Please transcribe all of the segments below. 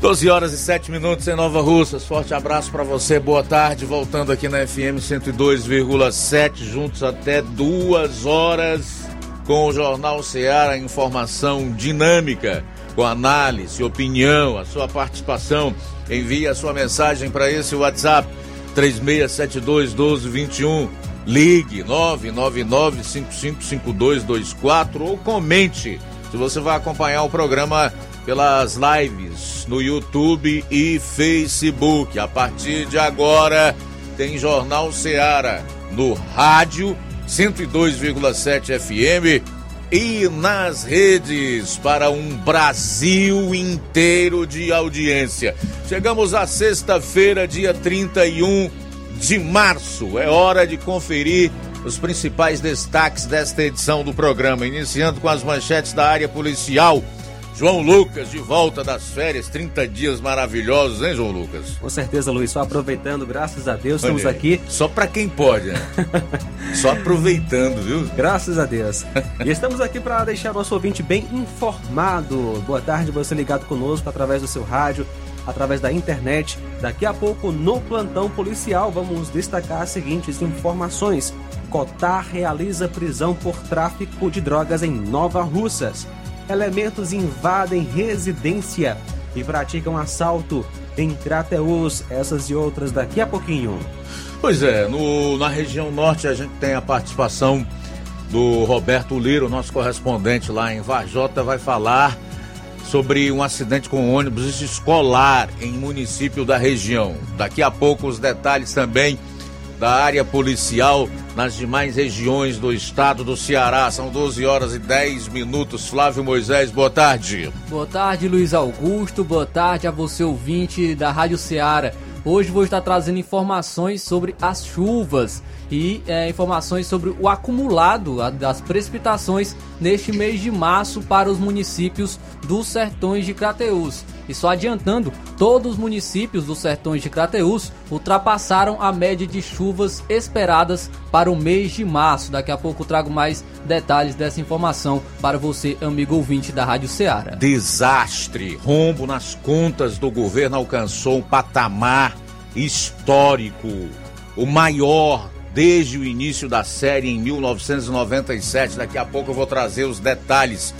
12 horas e 7 minutos em Nova Russas. Forte abraço para você, boa tarde. Voltando aqui na FM 102,7, juntos até duas horas com o Jornal Ceará. Informação dinâmica, com análise, opinião, a sua participação. Envie a sua mensagem para esse WhatsApp 3672 1221. Ligue 999 555224 ou comente se você vai acompanhar o programa pelas lives no YouTube e Facebook. A partir de agora tem Jornal Seara no rádio 102,7 FM e nas redes para um Brasil inteiro de audiência. Chegamos à sexta-feira, dia 31 de março. É hora de conferir os principais destaques desta edição do programa, iniciando com as manchetes da área policial. João Lucas, de volta das férias, 30 dias maravilhosos, hein, João Lucas? Com certeza, Luiz. Só aproveitando, graças a Deus, estamos aqui. Só para quem pode, né? Só aproveitando, viu? Graças a Deus. E estamos aqui para deixar o nosso ouvinte bem informado. Boa tarde, você ligado conosco através do seu rádio, através da internet. Daqui a pouco, no plantão policial, vamos destacar as seguintes informações. Cotar realiza prisão por tráfico de drogas em Nova Russas elementos invadem residência e praticam assalto em Crateus. Essas e outras daqui a pouquinho. Pois é, no, na região norte a gente tem a participação do Roberto Liro, nosso correspondente lá em Varjota, vai falar sobre um acidente com ônibus escolar em município da região. Daqui a pouco os detalhes também da área policial nas demais regiões do estado do Ceará. São 12 horas e 10 minutos. Flávio Moisés, boa tarde. Boa tarde, Luiz Augusto. Boa tarde a você, ouvinte da Rádio Ceará. Hoje vou estar trazendo informações sobre as chuvas e é, informações sobre o acumulado das precipitações neste mês de março para os municípios dos Sertões de Crateús. E só adiantando, todos os municípios dos Sertões de Crateús ultrapassaram a média de chuvas esperadas para o mês de março. Daqui a pouco trago mais detalhes dessa informação para você, amigo ouvinte da Rádio Ceará. Desastre, rombo nas contas do governo alcançou um patamar histórico, o maior desde o início da série em 1997. Daqui a pouco eu vou trazer os detalhes.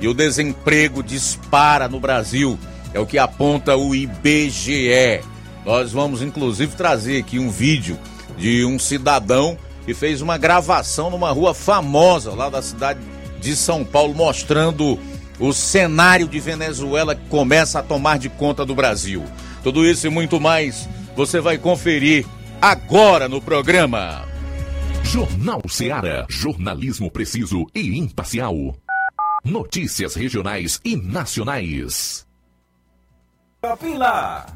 E o desemprego dispara no Brasil, é o que aponta o IBGE. Nós vamos inclusive trazer aqui um vídeo de um cidadão que fez uma gravação numa rua famosa lá da cidade de São Paulo, mostrando o cenário de Venezuela que começa a tomar de conta do Brasil. Tudo isso e muito mais você vai conferir agora no programa. Jornal Seara. Jornalismo preciso e imparcial. Notícias regionais e nacionais. Lá.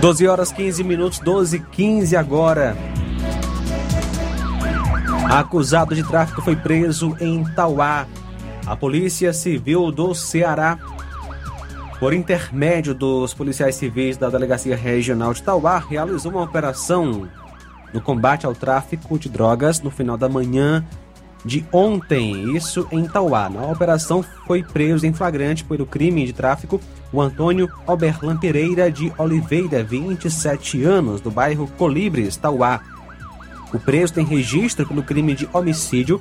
Doze horas 15 minutos, 12 15 agora. Acusado de tráfico foi preso em Tauá. A Polícia Civil do Ceará, por intermédio dos policiais civis da Delegacia Regional de Tauá, realizou uma operação no combate ao tráfico de drogas no final da manhã de ontem, isso em Tauá. Na operação foi preso em flagrante pelo crime de tráfico o Antônio Oberlan Pereira de Oliveira, 27 anos, do bairro Colibres, Tauá. O preso tem registro pelo crime de homicídio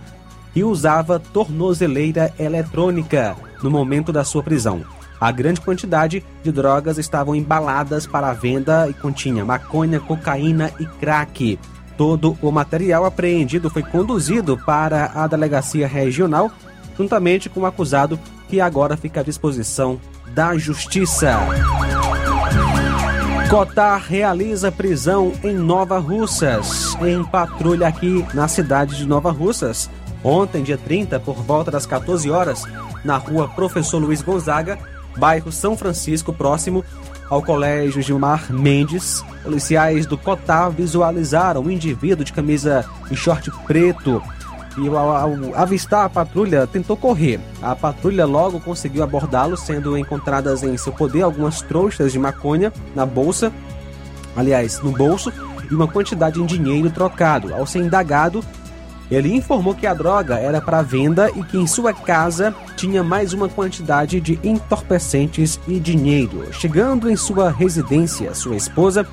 e usava tornozeleira eletrônica no momento da sua prisão. A grande quantidade de drogas estavam embaladas para venda e continha maconha, cocaína e crack. Todo o material apreendido foi conduzido para a delegacia regional, juntamente com o acusado, que agora fica à disposição da Justiça. Cotar realiza prisão em Nova Russas, em patrulha aqui na cidade de Nova Russas. Ontem, dia 30, por volta das 14 horas, na rua Professor Luiz Gonzaga, bairro São Francisco, próximo ao Colégio Gilmar Mendes, policiais do Cotar visualizaram um indivíduo de camisa e short preto e ao, ao avistar a patrulha tentou correr. A patrulha logo conseguiu abordá-lo, sendo encontradas em seu poder algumas trouxas de maconha na bolsa, aliás, no bolso, e uma quantidade em dinheiro trocado. Ao ser indagado, ele informou que a droga era para venda e que em sua casa tinha mais uma quantidade de entorpecentes e dinheiro. Chegando em sua residência, sua esposa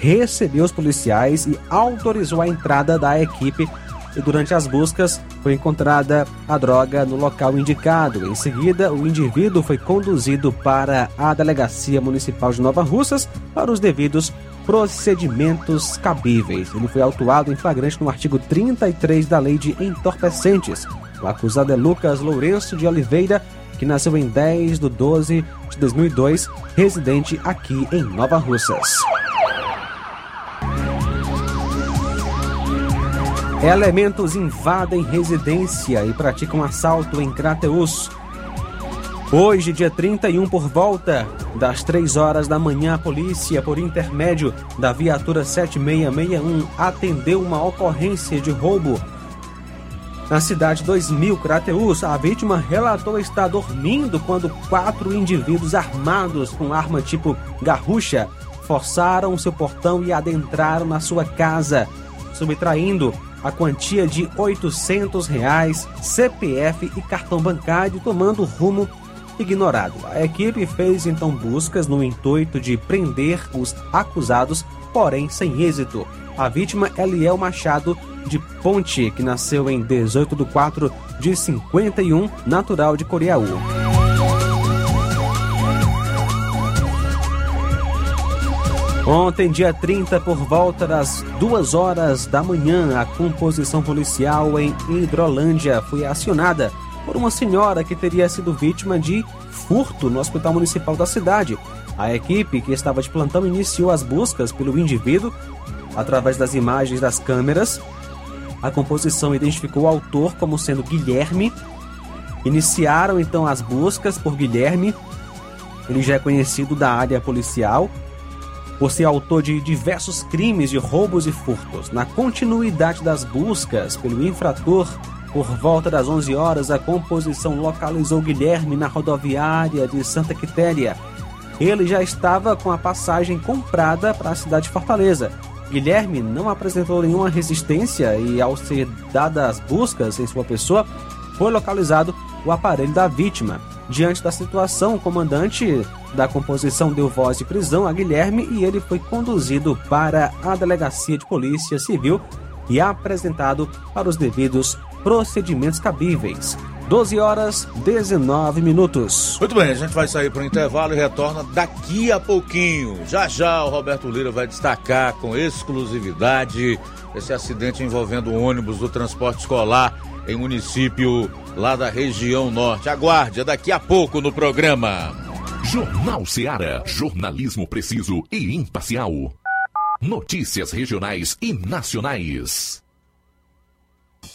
recebeu os policiais e autorizou a entrada da equipe. E durante as buscas foi encontrada a droga no local indicado. Em seguida, o indivíduo foi conduzido para a Delegacia Municipal de Nova Russas para os devidos procedimentos cabíveis. Ele foi autuado em flagrante no artigo 33 da Lei de Entorpecentes. O acusado é Lucas Lourenço de Oliveira, que nasceu em 10 de 12 de 2002, residente aqui em Nova Russas. Elementos invadem residência e praticam assalto em Crateus. Hoje, dia 31, por volta das 3 horas da manhã, a polícia, por intermédio da viatura 7661, atendeu uma ocorrência de roubo na cidade 2000, Crateus. A vítima relatou estar dormindo quando quatro indivíduos armados com arma tipo garrucha forçaram seu portão e adentraram na sua casa, subtraindo a quantia de 800 reais, CPF e cartão bancário, tomando rumo ignorado. A equipe fez então buscas no intuito de prender os acusados, porém sem êxito. A vítima é Eliel Machado de Ponte, que nasceu em 18 de 4 de 51, natural de Coreaú. Ontem, dia 30, por volta das 2 horas da manhã, a composição policial em Hidrolândia foi acionada por uma senhora que teria sido vítima de furto no hospital municipal da cidade. A equipe que estava de plantão iniciou as buscas pelo indivíduo através das imagens das câmeras. A composição identificou o autor como sendo Guilherme. Iniciaram então as buscas por Guilherme. Ele já é conhecido da área policial por ser autor de diversos crimes de roubos e furtos. Na continuidade das buscas pelo infrator, por volta das 11 horas, a composição localizou Guilherme na rodoviária de Santa Quitéria. Ele já estava com a passagem comprada para a cidade de Fortaleza. Guilherme não apresentou nenhuma resistência e, ao ser dadas as buscas em sua pessoa, foi localizado o aparelho da vítima. Diante da situação, o comandante da composição deu voz de prisão a Guilherme e ele foi conduzido para a delegacia de polícia civil e apresentado para os devidos procedimentos cabíveis. 12 horas 19 minutos. Muito bem, a gente vai sair para o intervalo e retorna daqui a pouquinho. Já já o Roberto Lira vai destacar com exclusividade esse acidente envolvendo o ônibus do transporte escolar em município lá da região norte. Aguarde, é daqui a pouco no programa. Jornal Seara. Jornalismo preciso e imparcial. Notícias regionais e nacionais.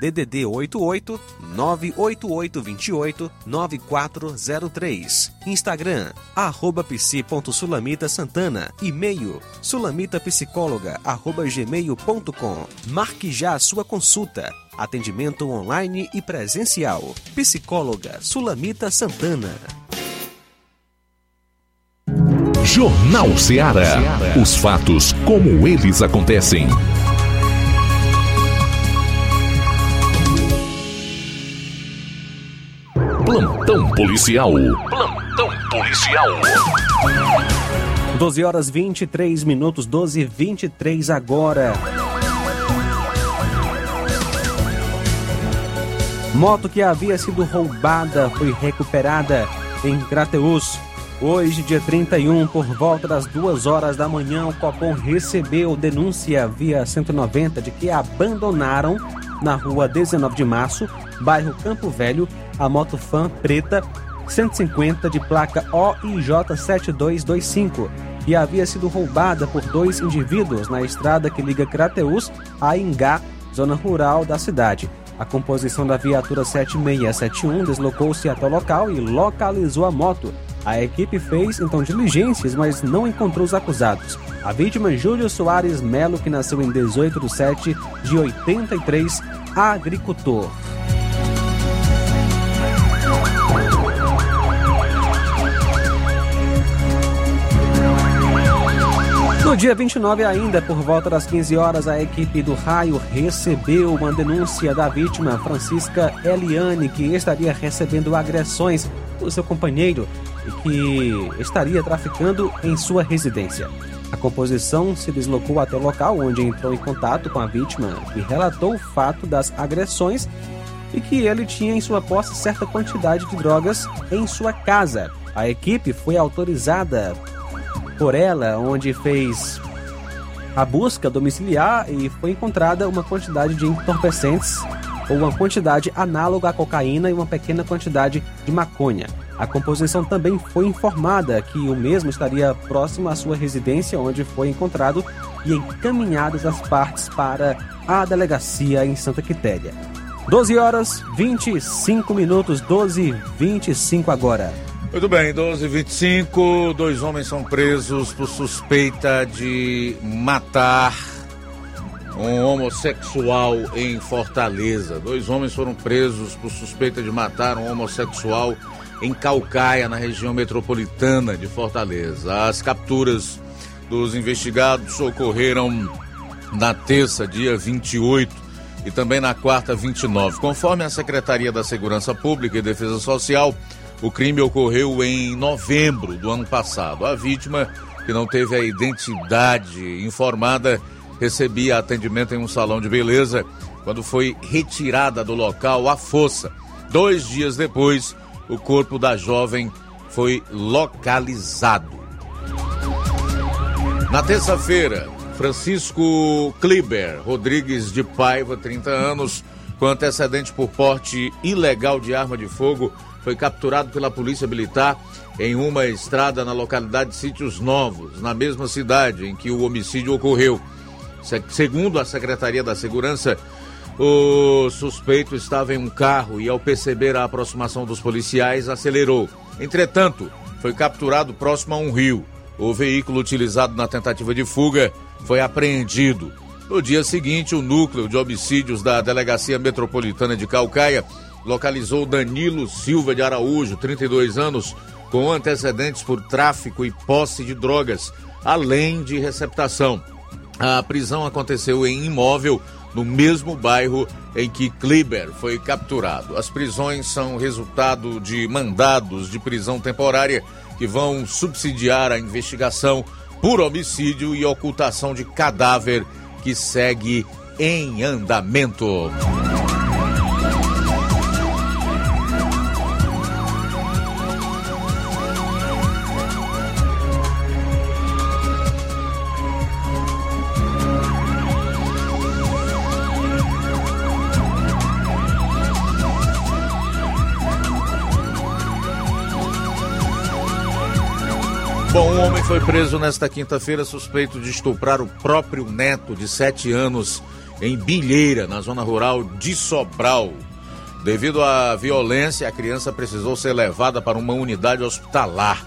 DDD 88 98828 9403. Instagram, arroba psi.sulamita Santana. E-mail, sulamitapsicóloga, arroba gmail.com. Marque já a sua consulta. Atendimento online e presencial. Psicóloga Sulamita Santana. Jornal Ceará. Os fatos como eles acontecem. Plantão policial. Plantão policial. 12 horas 23 minutos, 12 e 23 agora. Moto que havia sido roubada foi recuperada em Crateus. Hoje, dia 31, por volta das 2 horas da manhã, o Copom recebeu denúncia via 190 de que abandonaram na rua 19 de março, bairro Campo Velho, a moto Fan preta 150 de placa OIJ7225 e havia sido roubada por dois indivíduos na estrada que liga Crateus a Ingá, zona rural da cidade. A composição da viatura 7671 deslocou-se até o local e localizou a moto. A equipe fez então diligências, mas não encontrou os acusados. A vítima Júlio Soares Melo, que nasceu em 18 de 7 de 83, agricultor. No dia 29 ainda, por volta das 15 horas, a equipe do Raio recebeu uma denúncia da vítima Francisca Eliane, que estaria recebendo agressões do seu companheiro e que estaria traficando em sua residência. A composição se deslocou até o local onde entrou em contato com a vítima e relatou o fato das agressões e que ele tinha em sua posse certa quantidade de drogas em sua casa. A equipe foi autorizada por ela, onde fez a busca domiciliar e foi encontrada uma quantidade de entorpecentes ou uma quantidade análoga à cocaína e uma pequena quantidade de maconha. A composição também foi informada que o mesmo estaria próximo à sua residência, onde foi encontrado e encaminhadas as partes para a delegacia em Santa Quitéria. 12 horas 25 minutos, 12 e 25 agora. Muito bem, 12 h 25 dois homens são presos por suspeita de matar um homossexual em Fortaleza. Dois homens foram presos por suspeita de matar um homossexual em Calcaia, na região metropolitana de Fortaleza. As capturas dos investigados ocorreram na terça, dia 28, e também na quarta, 29. Conforme a Secretaria da Segurança Pública e Defesa Social, o crime ocorreu em novembro do ano passado. A vítima, que não teve a identidade informada, recebia atendimento em um salão de beleza quando foi retirada do local à força. Dois dias depois, o corpo da jovem foi localizado. Na terça-feira, Francisco Kliber Rodrigues de Paiva, 30 anos, com antecedente por porte ilegal de arma de fogo, foi capturado pela Polícia Militar em uma estrada na localidade de Sítios Novos, na mesma cidade em que o homicídio ocorreu. Segundo a Secretaria da Segurança, o suspeito estava em um carro e, ao perceber a aproximação dos policiais, acelerou. Entretanto, foi capturado próximo a um rio. O veículo utilizado na tentativa de fuga foi apreendido. No dia seguinte, o núcleo de homicídios da Delegacia Metropolitana de Calcaia localizou Danilo Silva de Araújo, 32 anos, com antecedentes por tráfico e posse de drogas, além de receptação. A prisão aconteceu em imóvel no mesmo bairro em que Kleber foi capturado. As prisões são resultado de mandados de prisão temporária que vão subsidiar a investigação por homicídio e ocultação de cadáver que segue em andamento. Bom, um homem foi preso nesta quinta-feira suspeito de estuprar o próprio neto de 7 anos em Bilheira, na zona rural de Sobral. Devido à violência, a criança precisou ser levada para uma unidade hospitalar.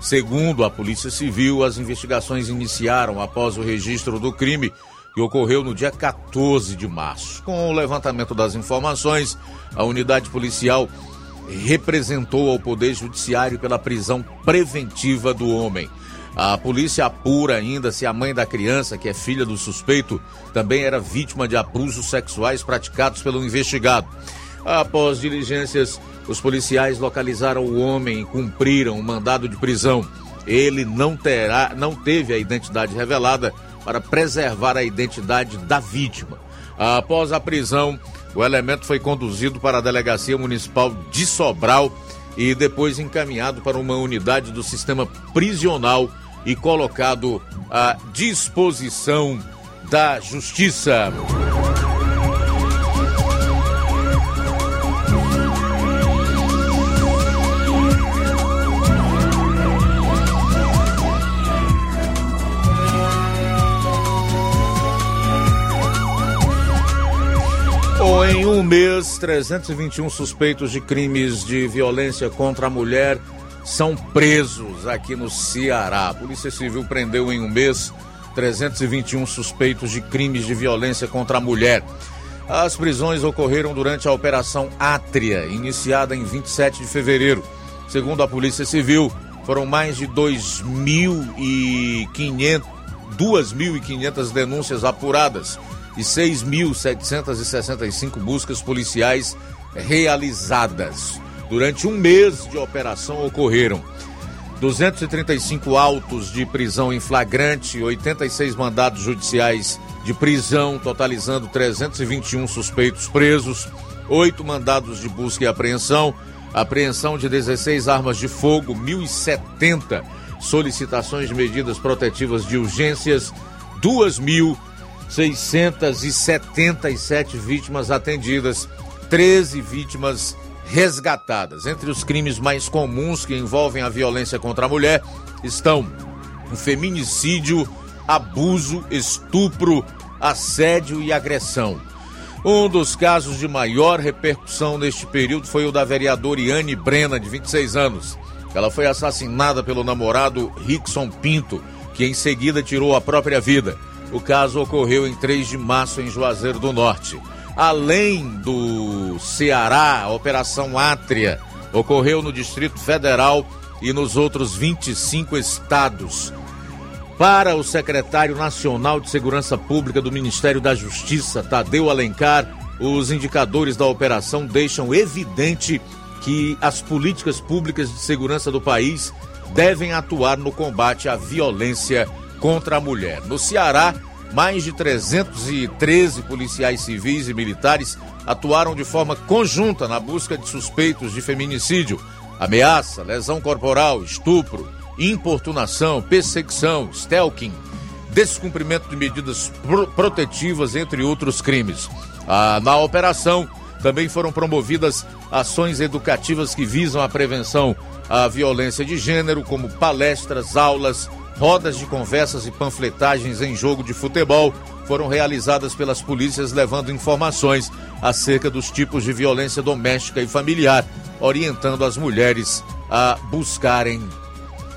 Segundo a Polícia Civil, as investigações iniciaram após o registro do crime que ocorreu no dia 14 de março. Com o levantamento das informações, a unidade policial representou ao Poder Judiciário pela prisão preventiva do homem. A polícia apura ainda se a mãe da criança, que é filha do suspeito, também era vítima de abusos sexuais praticados pelo investigado. Após diligências, os policiais localizaram o homem e cumpriram o mandado de prisão. Ele não terá, não teve a identidade revelada para preservar a identidade da vítima. Após a prisão, o elemento foi conduzido para a Delegacia Municipal de Sobral e depois encaminhado para uma unidade do sistema prisional e colocado à disposição da Justiça. Em um mês, 321 suspeitos de crimes de violência contra a mulher são presos aqui no Ceará. A Polícia Civil prendeu em um mês 321 suspeitos de crimes de violência contra a mulher. As prisões ocorreram durante a Operação Átria, iniciada em 27 de fevereiro. Segundo a Polícia Civil, foram mais de 2.500 2.500 denúncias apuradas e 6.765 buscas policiais realizadas. Durante um mês de operação ocorreram 235 autos de prisão em flagrante, 86 mandados judiciais de prisão, totalizando 321 suspeitos presos, 8 mandados de busca e apreensão, apreensão de 16 armas de fogo, 1.070 solicitações de medidas protetivas de urgências, 2.677 vítimas atendidas, 13 vítimas resgatadas. Entre os crimes mais comuns que envolvem a violência contra a mulher estão o feminicídio, abuso, estupro, assédio e agressão. Um dos casos de maior repercussão neste período foi o da vereadora Iane Brena, de 26 anos. Ela foi assassinada pelo namorado Rickson Pinto, que em seguida tirou a própria vida. O caso ocorreu em 3 de março em Juazeiro do Norte. Além do Ceará, a Operação Átria ocorreu no Distrito Federal e nos outros 25 estados. Para o secretário nacional de Segurança Pública do Ministério da Justiça, Tadeu Alencar, os indicadores da operação deixam evidente que as políticas públicas de segurança do país devem atuar no combate à violência contra a mulher. No Ceará, mais de 313 policiais civis e militares atuaram de forma conjunta na busca de suspeitos de feminicídio, ameaça, lesão corporal, estupro, importunação, perseguição, stalking, descumprimento de medidas pro protetivas, entre outros crimes. Ah, na operação, também foram promovidas ações educativas que visam a prevenção à violência de gênero, como palestras, aulas, rodas de conversas e panfletagens em jogo de futebol foram realizadas pelas polícias levando informações acerca dos tipos de violência doméstica e familiar, orientando as mulheres a buscarem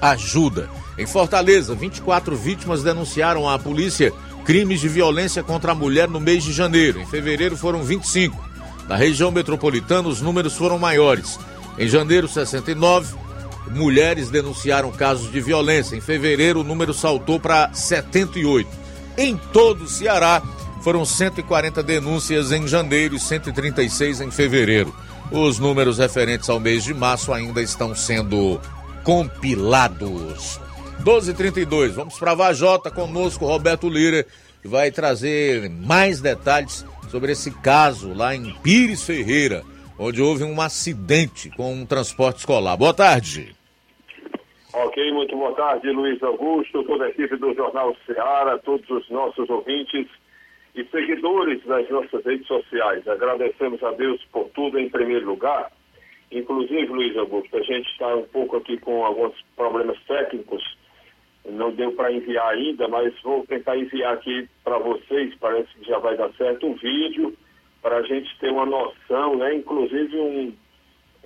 ajuda. Em Fortaleza, 24 vítimas denunciaram à polícia crimes de violência contra a mulher no mês de janeiro. Em fevereiro foram 25. Na região metropolitana, os números foram maiores. Em janeiro, 69 mulheres denunciaram casos de violência. Em fevereiro, o número saltou para 78. Em todo o Ceará, foram 140 denúncias em janeiro e 136 em fevereiro. Os números referentes ao mês de março ainda estão sendo compilados. 12:32. Vamos para Vajota conosco Roberto Lira, que vai trazer mais detalhes sobre esse caso lá em Pires Ferreira, onde houve um acidente com um transporte escolar. Boa tarde. Ok, muito boa tarde, Luiz Augusto, toda a equipe do Jornal Ceará, todos os nossos ouvintes e seguidores das nossas redes sociais. Agradecemos a Deus por tudo em primeiro lugar. Inclusive, Luiz Augusto, a gente está um pouco aqui com alguns problemas técnicos. Não deu para enviar ainda, mas vou tentar enviar aqui para vocês. Parece que já vai dar certo um vídeo para a gente ter uma noção, né? Inclusive um,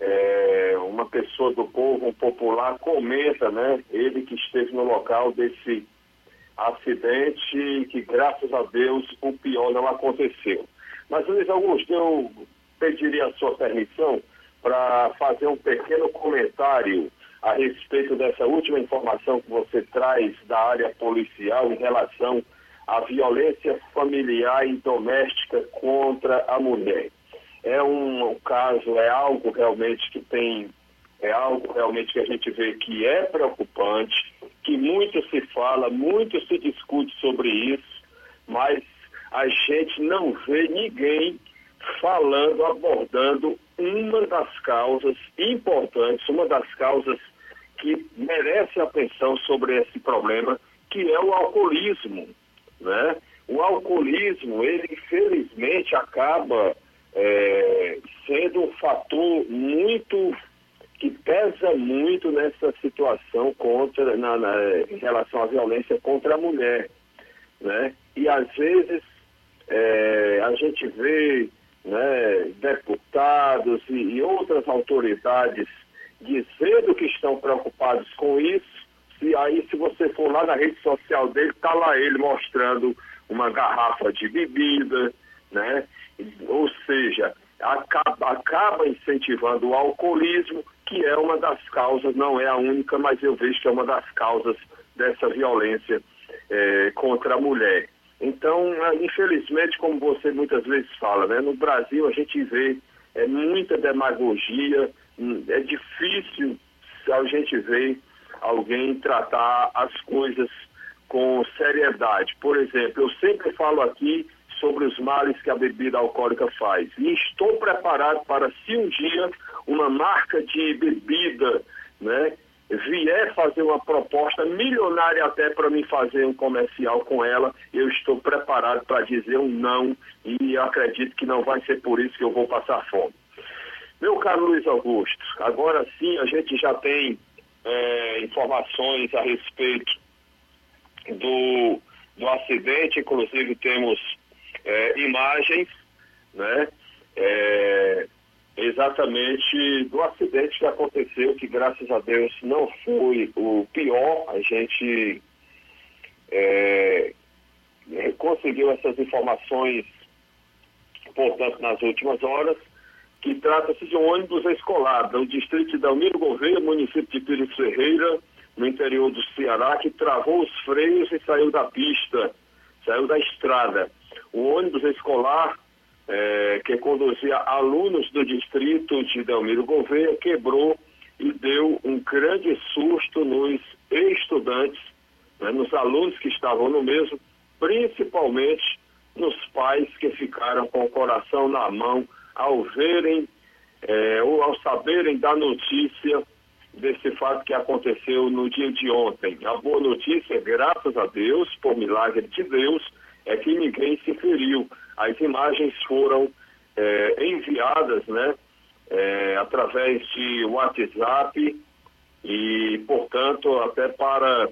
é, uma pessoa do povo, um popular, comenta, né? Ele que esteve no local desse acidente que, graças a Deus, o pior não aconteceu. Mas, Luiz Augusto, eu pediria a sua permissão para fazer um pequeno comentário a respeito dessa última informação que você traz da área policial em relação à violência familiar e doméstica contra a mulher. É um, um caso, é algo realmente que tem, é algo realmente que a gente vê que é preocupante, que muito se fala, muito se discute sobre isso, mas a gente não vê ninguém falando, abordando uma das causas importantes, uma das causas que merece atenção sobre esse problema, que é o alcoolismo, né? O alcoolismo, ele infelizmente acaba é, sendo um fator muito que pesa muito nessa situação contra, na, na, em relação à violência contra a mulher, né? E às vezes é, a gente vê né, deputados e, e outras autoridades dizendo que estão preocupados com isso, e aí se você for lá na rede social dele, está lá ele mostrando uma garrafa de bebida, né? Ou seja, acaba, acaba incentivando o alcoolismo, que é uma das causas, não é a única, mas eu vejo que é uma das causas dessa violência é, contra a mulher. Então, é, infelizmente, como você muitas vezes fala, né, no Brasil a gente vê é, muita demagogia, hum, é difícil a gente ver alguém tratar as coisas com seriedade. Por exemplo, eu sempre falo aqui sobre os males que a bebida alcoólica faz. E estou preparado para, se um dia uma marca de bebida né, vier fazer uma proposta milionária até para me fazer um comercial com ela, eu estou preparado para dizer um não e acredito que não vai ser por isso que eu vou passar fome. Meu caro Luiz Augusto, agora sim a gente já tem é, informações a respeito do, do acidente, inclusive temos é, imagens, né? É, exatamente do acidente que aconteceu, que graças a Deus não foi o pior. A gente é, conseguiu essas informações, portanto, nas últimas horas, que trata-se de um ônibus escolar do distrito de Dalmiro Gouveia, município de Pires Ferreira, no interior do Ceará, que travou os freios e saiu da pista, saiu da estrada. O ônibus escolar é, que conduzia alunos do distrito de Delmiro Gouveia quebrou e deu um grande susto nos estudantes, né, nos alunos que estavam no mesmo, principalmente nos pais que ficaram com o coração na mão ao verem é, ou ao saberem da notícia desse fato que aconteceu no dia de ontem. A boa notícia, graças a Deus, por milagre de Deus, é que ninguém se feriu. As imagens foram é, enviadas, né, é, através de WhatsApp e, portanto, até para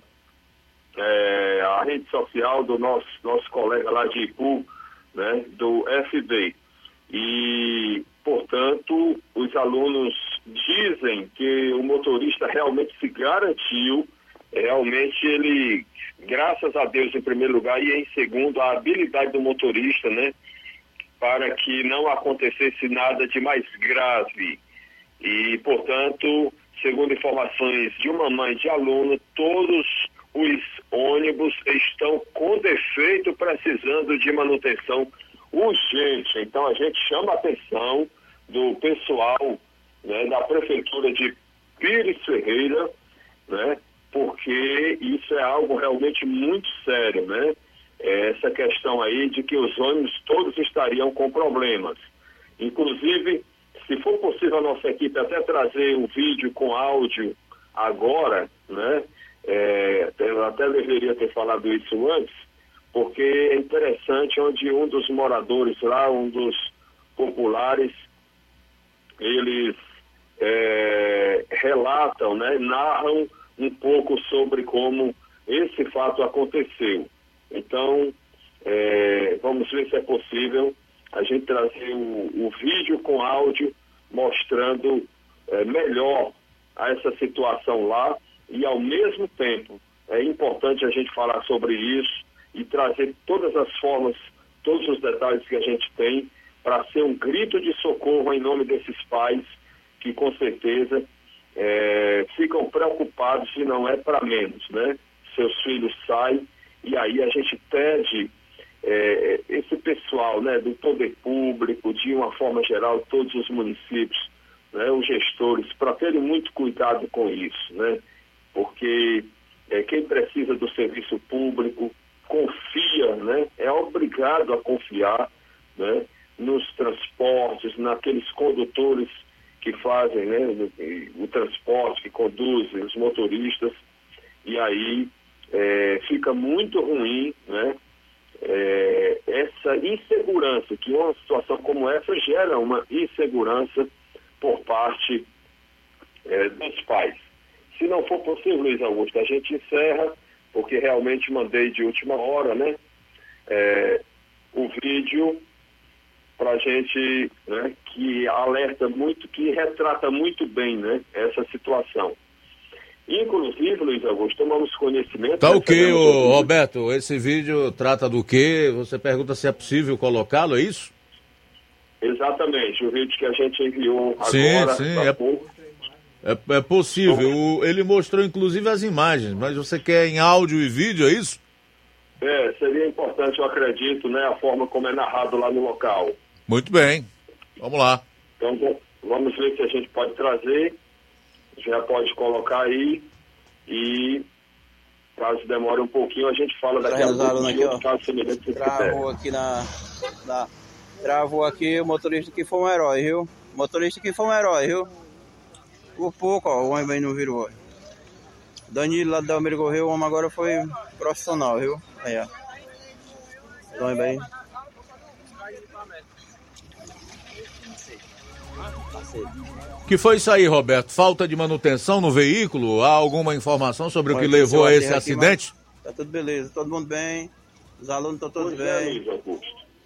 é, a rede social do nosso, nosso colega lá de Ipu, né, do FB. E, portanto, os alunos dizem que o motorista realmente se garantiu, realmente ele graças a Deus em primeiro lugar e em segundo a habilidade do motorista, né, para que não acontecesse nada de mais grave. E, portanto, segundo informações de uma mãe de aluno, todos os ônibus estão com defeito precisando de manutenção urgente. Então a gente chama a atenção do pessoal né, da prefeitura de Pires Ferreira isso é algo realmente muito sério, né? É essa questão aí de que os ônibus todos estariam com problemas. Inclusive, se for possível a nossa equipe até trazer um vídeo com áudio agora, né? É, eu até deveria ter falado isso antes, porque é interessante onde um dos moradores lá, um dos populares, eles é, relatam, né, narram um pouco sobre como esse fato aconteceu. Então, é, vamos ver se é possível a gente trazer o, o vídeo com áudio mostrando é, melhor essa situação lá e, ao mesmo tempo, é importante a gente falar sobre isso e trazer todas as formas, todos os detalhes que a gente tem para ser um grito de socorro em nome desses pais que, com certeza, é, ficam preocupados e não é para menos, né? Seus filhos saem e aí a gente pede é, esse pessoal, né, do poder público, de uma forma geral, todos os municípios, né, os gestores, para terem muito cuidado com isso, né? Porque é, quem precisa do serviço público confia, né? É obrigado a confiar, né? Nos transportes, naqueles condutores que fazem, né? O, transporte, que conduzem, os motoristas, e aí é, fica muito ruim, né? É, essa insegurança, que uma situação como essa gera uma insegurança por parte é, dos pais. Se não for possível, Luiz Augusto, a gente encerra, porque realmente mandei de última hora, né? É, o vídeo para a gente, né, que alerta muito, que retrata muito bem, né, essa situação. Inclusive, Luiz Augusto, tomamos conhecimento... Tá o que, Roberto? Esse vídeo trata do quê? Você pergunta se é possível colocá-lo, é isso? Exatamente, o vídeo que a gente enviou sim, agora... Sim, é, é, é possível. O, ele mostrou inclusive as imagens, mas você quer em áudio e vídeo, é isso? É, seria importante, eu acredito, né, a forma como é narrado lá no local. Muito bem. Vamos lá. Então, vamos ver se a gente pode trazer já pode colocar aí e caso demore um pouquinho, a gente fala daqui a pouco aqui, ó. caso semelhante se Travou aqui na, na... Travou aqui o motorista que foi um herói, viu? O motorista que foi um herói, viu? Por pouco, ó, o homem bem não virou. Danilo lá da Almeida correu, o homem agora foi profissional, viu? Aí, ó. O homem bem... Que foi isso aí, Roberto? Falta de manutenção no veículo? Há alguma informação sobre o que levou a esse acidente? Tá tudo beleza, todo mundo bem, os alunos estão todos pois é, bem.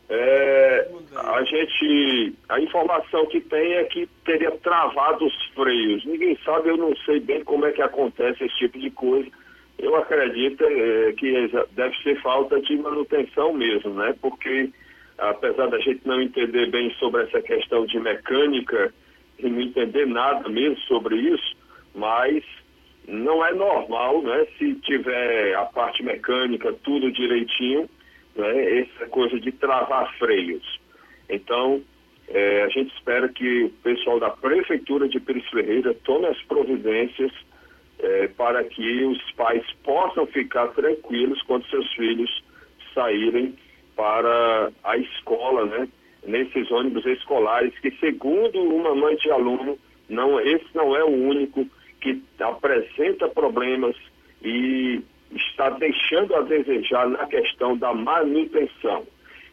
É, a gente, a informação que tem é que teria travado os freios. Ninguém sabe, eu não sei bem como é que acontece esse tipo de coisa. Eu acredito é, que deve ser falta de manutenção mesmo, né? Porque apesar da gente não entender bem sobre essa questão de mecânica não entender nada mesmo sobre isso, mas não é normal, né? Se tiver a parte mecânica tudo direitinho, né? Essa coisa de travar freios. Então, é, a gente espera que o pessoal da Prefeitura de Pires Ferreira tome as providências é, para que os pais possam ficar tranquilos quando seus filhos saírem para a escola, né? Nesses ônibus escolares, que segundo uma mãe de aluno, não, esse não é o único que apresenta problemas e está deixando a desejar na questão da manutenção.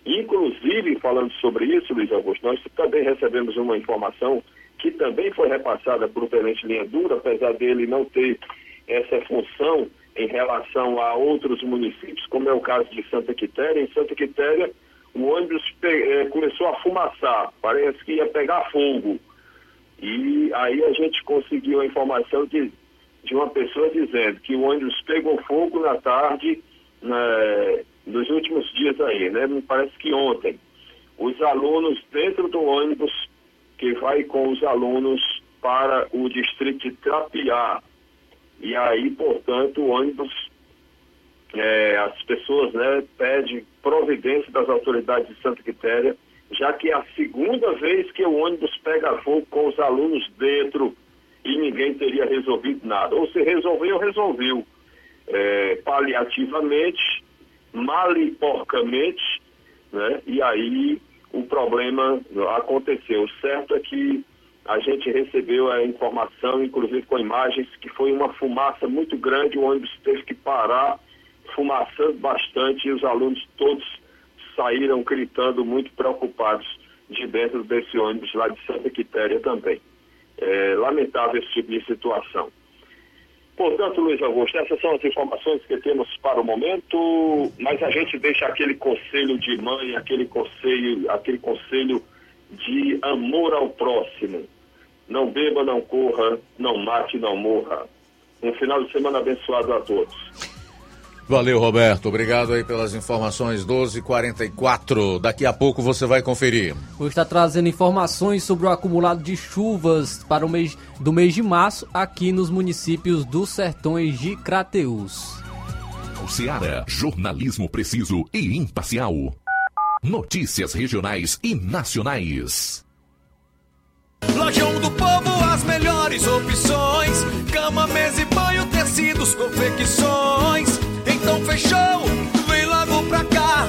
Inclusive, falando sobre isso, Luiz Augusto, nós também recebemos uma informação que também foi repassada por o Tenente Linha Dura, apesar dele não ter essa função em relação a outros municípios, como é o caso de Santa Quitéria. Em Santa Quitéria, o ônibus eh, começou a fumaçar, parece que ia pegar fogo. E aí a gente conseguiu a informação de, de uma pessoa dizendo que o ônibus pegou fogo na tarde, né, nos últimos dias aí, né? Me parece que ontem. Os alunos dentro do ônibus que vai com os alunos para o distrito de Trapiá, e aí, portanto, o ônibus, é, as pessoas né, pedem providência das autoridades de Santa Quitéria, já que é a segunda vez que o ônibus pega fogo com os alunos dentro e ninguém teria resolvido nada. Ou se resolveu, resolveu. é, paliativamente, mal e porcamente, né? E aí o problema aconteceu. O certo é que a gente recebeu a informação, inclusive com imagens, que foi uma fumaça muito grande, o ônibus teve que parar, fumaçando bastante, e os alunos todos saíram gritando, muito preocupados de dentro desse ônibus lá de Santa Quitéria também. É lamentável esse tipo de situação. Portanto, Luiz Augusto, essas são as informações que temos para o momento, mas a gente deixa aquele conselho de mãe, aquele conselho, aquele conselho de amor ao próximo. Não beba, não corra, não mate, não morra. Um final de semana abençoado a todos. Valeu, Roberto. Obrigado aí pelas informações 1244. Daqui a pouco você vai conferir. Hoje está trazendo informações sobre o acumulado de chuvas para o mês do mês de março aqui nos municípios dos Sertões de Crateús. O Ceará, jornalismo preciso e imparcial. Notícias regionais e nacionais. Lojão do Povo, as melhores opções: cama, mesa e banho, tecidos, confecções. Então fechou, vem logo pra cá.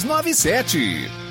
62 297.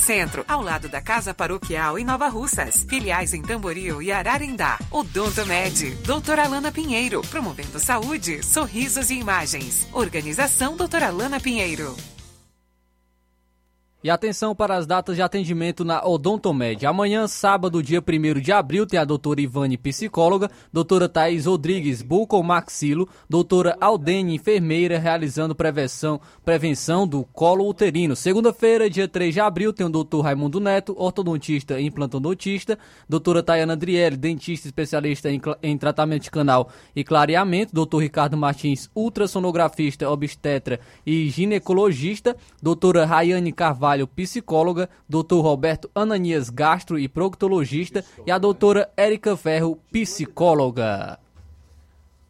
Centro, ao lado da Casa Paroquial em Nova Russas. Filiais em Tamboril e Ararendá. Odonto Med, doutora Alana Pinheiro, promovendo saúde, sorrisos e imagens. Organização doutora Alana Pinheiro. E atenção para as datas de atendimento na Odontomed. Amanhã, sábado, dia 1 de abril, tem a doutora Ivane, psicóloga, doutora Thaís Rodrigues, bucomaxilo, doutora Aldene, enfermeira, realizando prevenção, prevenção do colo uterino. Segunda-feira, dia 3 de abril, tem o doutor Raimundo Neto, ortodontista e implantodontista, doutora Tayana Adriele, dentista especialista em, em tratamento de canal e clareamento, doutor Ricardo Martins, ultrassonografista, obstetra e ginecologista, doutora Rayane Carvalho, Carvalho, psicóloga, Dr. Roberto Ananias, gastro e proctologista, e a doutora Érica Ferro, psicóloga.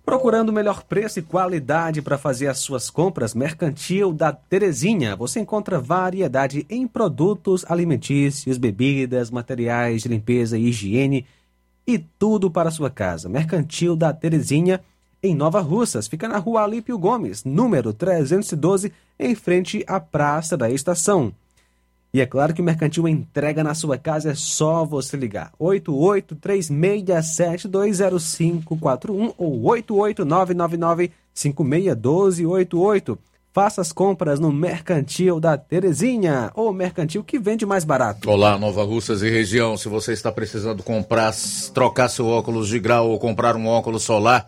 Procurando o melhor preço e qualidade para fazer as suas compras, Mercantil da Terezinha. Você encontra variedade em produtos alimentícios, bebidas, materiais de limpeza e higiene e tudo para a sua casa. Mercantil da Terezinha, em Nova Russas, fica na rua Alípio Gomes, número 312, em frente à Praça da Estação. E é claro que o Mercantil entrega na sua casa, é só você ligar. 8836720541 ou 88999561288. Faça as compras no Mercantil da Terezinha, ou Mercantil que vende mais barato. Olá, Nova Russas e região. Se você está precisando comprar, trocar seu óculos de grau ou comprar um óculos solar,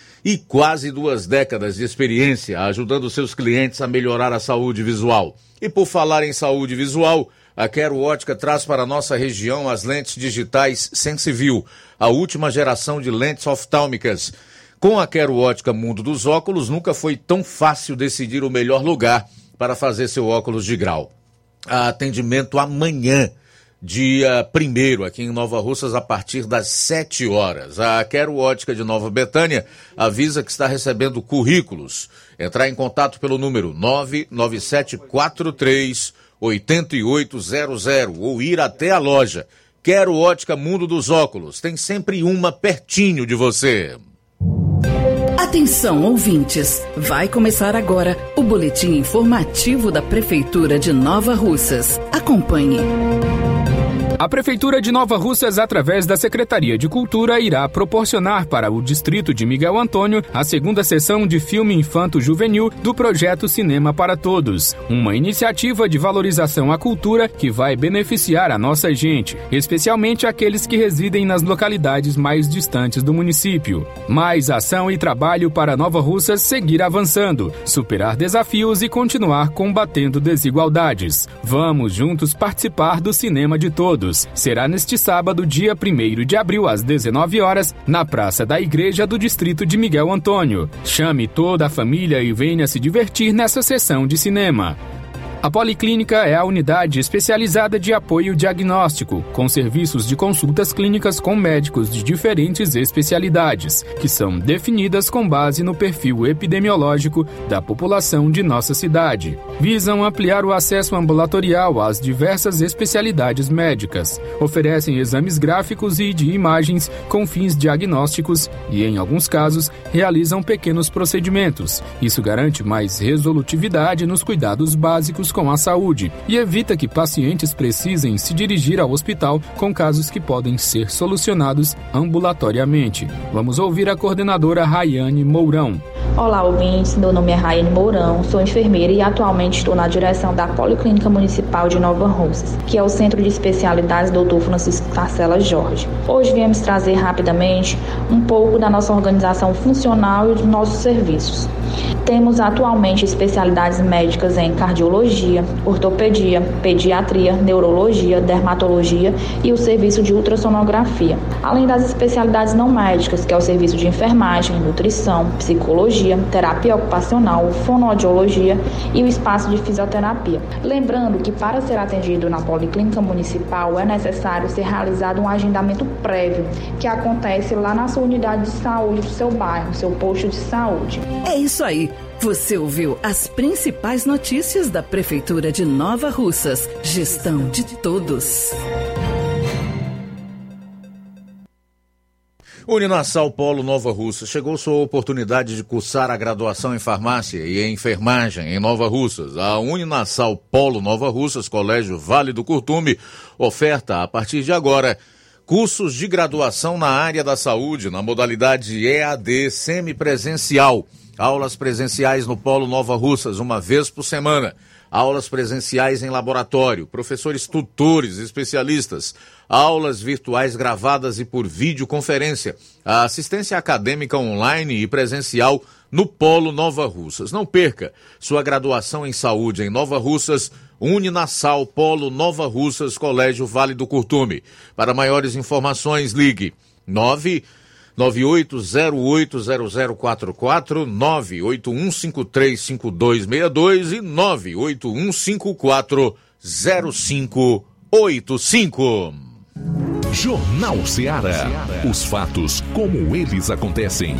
e quase duas décadas de experiência ajudando seus clientes a melhorar a saúde visual. E por falar em saúde visual, a Quero Ótica traz para nossa região as lentes digitais Sensiview, a última geração de lentes oftálmicas. Com a Quero Ótica Mundo dos Óculos, nunca foi tão fácil decidir o melhor lugar para fazer seu óculos de grau. Atendimento amanhã dia 1 aqui em Nova Russas, a partir das 7 horas. A Quero Ótica de Nova Betânia avisa que está recebendo currículos. Entrar em contato pelo número 99743 8800 ou ir até a loja. Quero Ótica Mundo dos Óculos. Tem sempre uma pertinho de você. Atenção, ouvintes! Vai começar agora o boletim informativo da Prefeitura de Nova Russas. Acompanhe. A Prefeitura de Nova Russas, através da Secretaria de Cultura, irá proporcionar para o distrito de Miguel Antônio a segunda sessão de filme infanto-juvenil do projeto Cinema para Todos, uma iniciativa de valorização à cultura que vai beneficiar a nossa gente, especialmente aqueles que residem nas localidades mais distantes do município. Mais ação e trabalho para Nova Russas seguir avançando, superar desafios e continuar combatendo desigualdades. Vamos juntos participar do cinema de todos será neste sábado, dia 1 de abril, às 19 horas, na Praça da Igreja do Distrito de Miguel Antônio. Chame toda a família e venha se divertir nessa sessão de cinema. A Policlínica é a unidade especializada de apoio diagnóstico, com serviços de consultas clínicas com médicos de diferentes especialidades, que são definidas com base no perfil epidemiológico da população de nossa cidade. Visam ampliar o acesso ambulatorial às diversas especialidades médicas. Oferecem exames gráficos e de imagens com fins diagnósticos e, em alguns casos, realizam pequenos procedimentos. Isso garante mais resolutividade nos cuidados básicos com a saúde e evita que pacientes precisem se dirigir ao hospital com casos que podem ser solucionados ambulatoriamente. Vamos ouvir a coordenadora Rayane Mourão. Olá, ouvintes. Meu nome é Rayane Mourão, sou enfermeira e atualmente estou na direção da Policlínica Municipal de Nova Russas, que é o Centro de Especialidades Dr. Francisco Marcela Jorge. Hoje viemos trazer rapidamente um pouco da nossa organização funcional e dos nossos serviços. Temos atualmente especialidades médicas em cardiologia, ortopedia, pediatria, neurologia, dermatologia e o serviço de ultrassonografia, além das especialidades não médicas, que é o serviço de enfermagem, nutrição, psicologia, terapia ocupacional, fonoaudiologia e o espaço de fisioterapia. Lembrando que para ser atendido na Policlínica Municipal é necessário ser realizado um agendamento prévio, que acontece lá na sua unidade de saúde do seu bairro, seu posto de saúde. É isso aí. Você ouviu as principais notícias da Prefeitura de Nova Russas. Gestão de todos. Uninassal Polo Nova Russa. Chegou sua oportunidade de cursar a graduação em farmácia e em enfermagem em Nova Russas. A Uninassal Polo Nova Russas, Colégio Vale do Curtume, oferta a partir de agora cursos de graduação na área da saúde, na modalidade EAD semipresencial. Aulas presenciais no Polo Nova Russas, uma vez por semana. Aulas presenciais em laboratório, professores tutores, especialistas, aulas virtuais gravadas e por videoconferência, a assistência acadêmica online e presencial no Polo Nova Russas. Não perca sua graduação em saúde em Nova Russas, Uninassal Polo Nova Russas, Colégio Vale do Curtume. Para maiores informações, ligue 9 98080044, 981535262 e 981540585. Jornal Ceará. Os fatos como eles acontecem.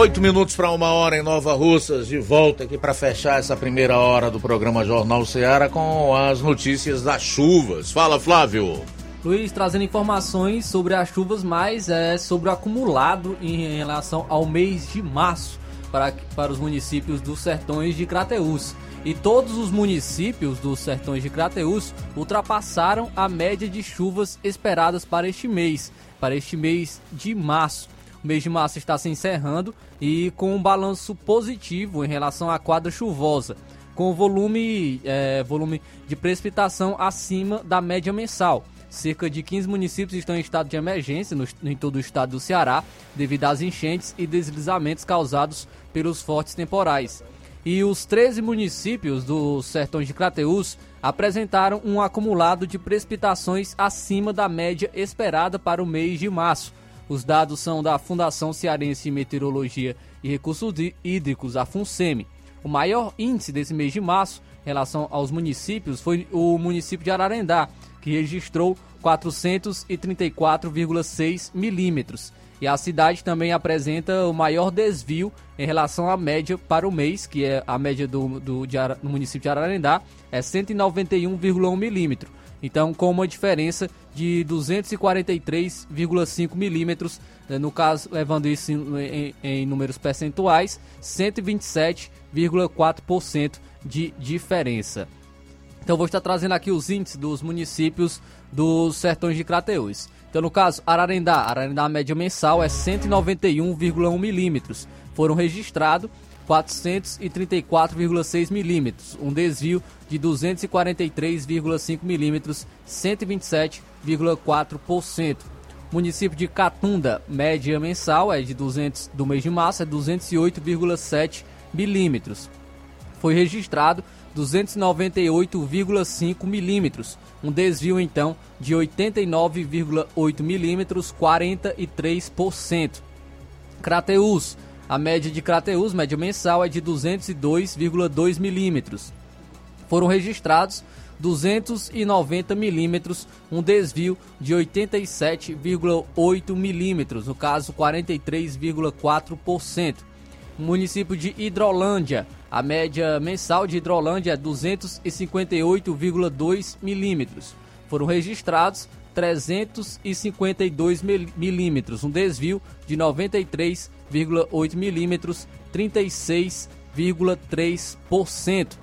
Oito minutos para uma hora em Nova Russas, de volta aqui para fechar essa primeira hora do programa Jornal Ceará com as notícias das chuvas. Fala, Flávio. Luiz, trazendo informações sobre as chuvas, mas é sobre o acumulado em relação ao mês de março para, para os municípios dos sertões de Crateús. E todos os municípios dos sertões de Crateús ultrapassaram a média de chuvas esperadas para este mês, para este mês de março. O mês de março está se encerrando e com um balanço positivo em relação à quadra chuvosa, com volume, é, volume de precipitação acima da média mensal. Cerca de 15 municípios estão em estado de emergência no, em todo o estado do Ceará, devido às enchentes e deslizamentos causados pelos fortes temporais. E os 13 municípios dos sertões de Crateús apresentaram um acumulado de precipitações acima da média esperada para o mês de março. Os dados são da Fundação Cearense de Meteorologia e Recursos Hídricos, a FUNSEMI. O maior índice desse mês de março, em relação aos municípios, foi o município de Ararendá, que registrou 434,6 milímetros. E a cidade também apresenta o maior desvio em relação à média para o mês, que é a média do, do, de, do município de Ararendá, é 191,1 milímetro. Então, com uma diferença de 243,5 milímetros, né, no caso, levando isso em, em, em números percentuais, 127,4% de diferença. Então vou estar trazendo aqui os índices dos municípios dos sertões de Crateús. Então no caso, Ararendá, Ararendá a média mensal é 191,1 milímetros. Foram registrados 434,6 milímetros, um desvio de 243,5 milímetros, 127,4%. Município de Catunda, média mensal é de 200 do mês de março é 208,7 milímetros. Foi registrado 298,5 milímetros, um desvio então de 89,8 milímetros, 43%. Crateus, a média de Crateus, média mensal, é de 202,2 milímetros. Foram registrados 290 milímetros, um desvio de 87,8 milímetros, no caso 43,4%. Município de Hidrolândia, a média mensal de Hidrolândia é 258,2 milímetros. Foram registrados 352 milímetros, um desvio de 93,8 milímetros, 36,3%.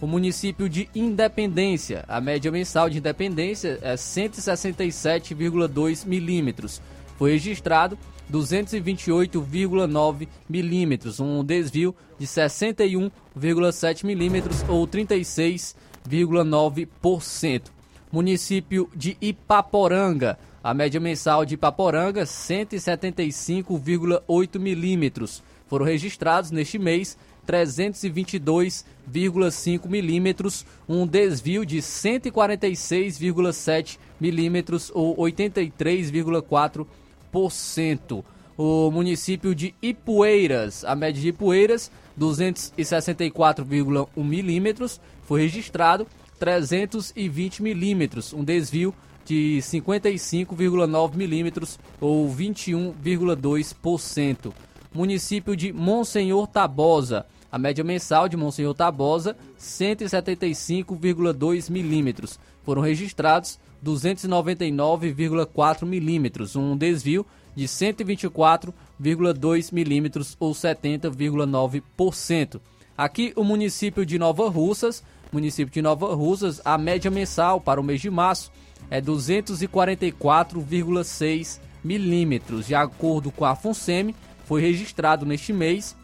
O município de Independência, a média mensal de Independência é 167,2 milímetros. Foi registrado 228,9 milímetros, um desvio de 61,7 milímetros ou 36,9%. Município de Ipaporanga, a média mensal de Ipaporanga 175,8 milímetros. Foram registrados neste mês 322,5 milímetros, um desvio de 146,7 milímetros ou 83,4% o município de Ipueiras, a média de Ipueiras, 264,1 milímetros, foi registrado 320 milímetros, um desvio de 55,9 milímetros ou 21,2%. Município de Monsenhor Tabosa, a média mensal de Monsenhor Tabosa, 175,2 milímetros. Foram registrados 299,4 milímetros, um desvio de 124,2 milímetros ou 70,9%. Aqui o município de Nova Russas, município de Nova Russas, a média mensal para o mês de março é 244,6 milímetros. De acordo com a FUNSEMI, foi registrado neste mês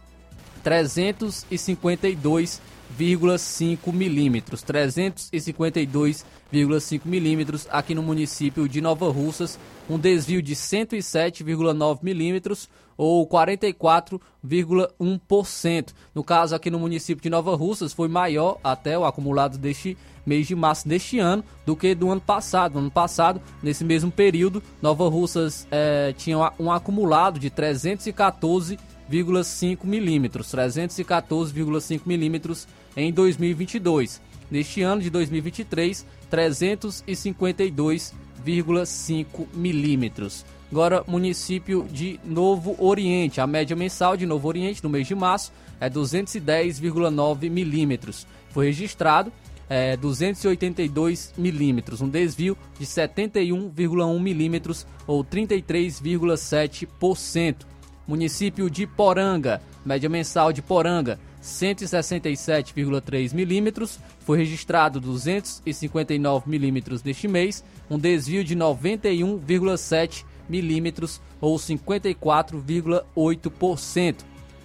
352 352,5 milímetros, 352,5 milímetros aqui no município de Nova Russas, um desvio de 107,9 milímetros ou 44,1%. No caso aqui no município de Nova Russas foi maior até o acumulado deste mês de março deste ano do que do ano passado. No ano passado, nesse mesmo período, Nova Russas eh, tinha um acumulado de 314 314,5 milímetros, 314,5 milímetros em 2022. Neste ano de 2023, 352,5 milímetros. Agora, município de Novo Oriente, a média mensal de Novo Oriente no mês de março é 210,9 milímetros. Foi registrado é, 282 milímetros, um desvio de 71,1 milímetros ou 33,7%. Município de Poranga, média mensal de Poranga, 167,3 milímetros, foi registrado 259 milímetros neste mês, um desvio de 91,7 milímetros ou 54,8%.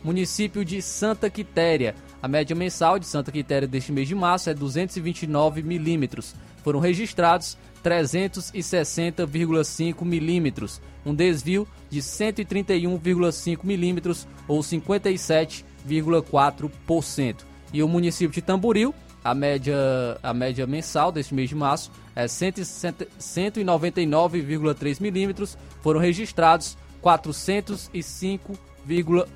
Município de Santa Quitéria, a média mensal de Santa Quitéria deste mês de março é 229 milímetros. Foram registrados 360,5 milímetros, um desvio de 131,5 milímetros ou 57,4%. E o município de Tamboril, a média, a média mensal deste mês de março é 199,3 milímetros, foram registrados 405,1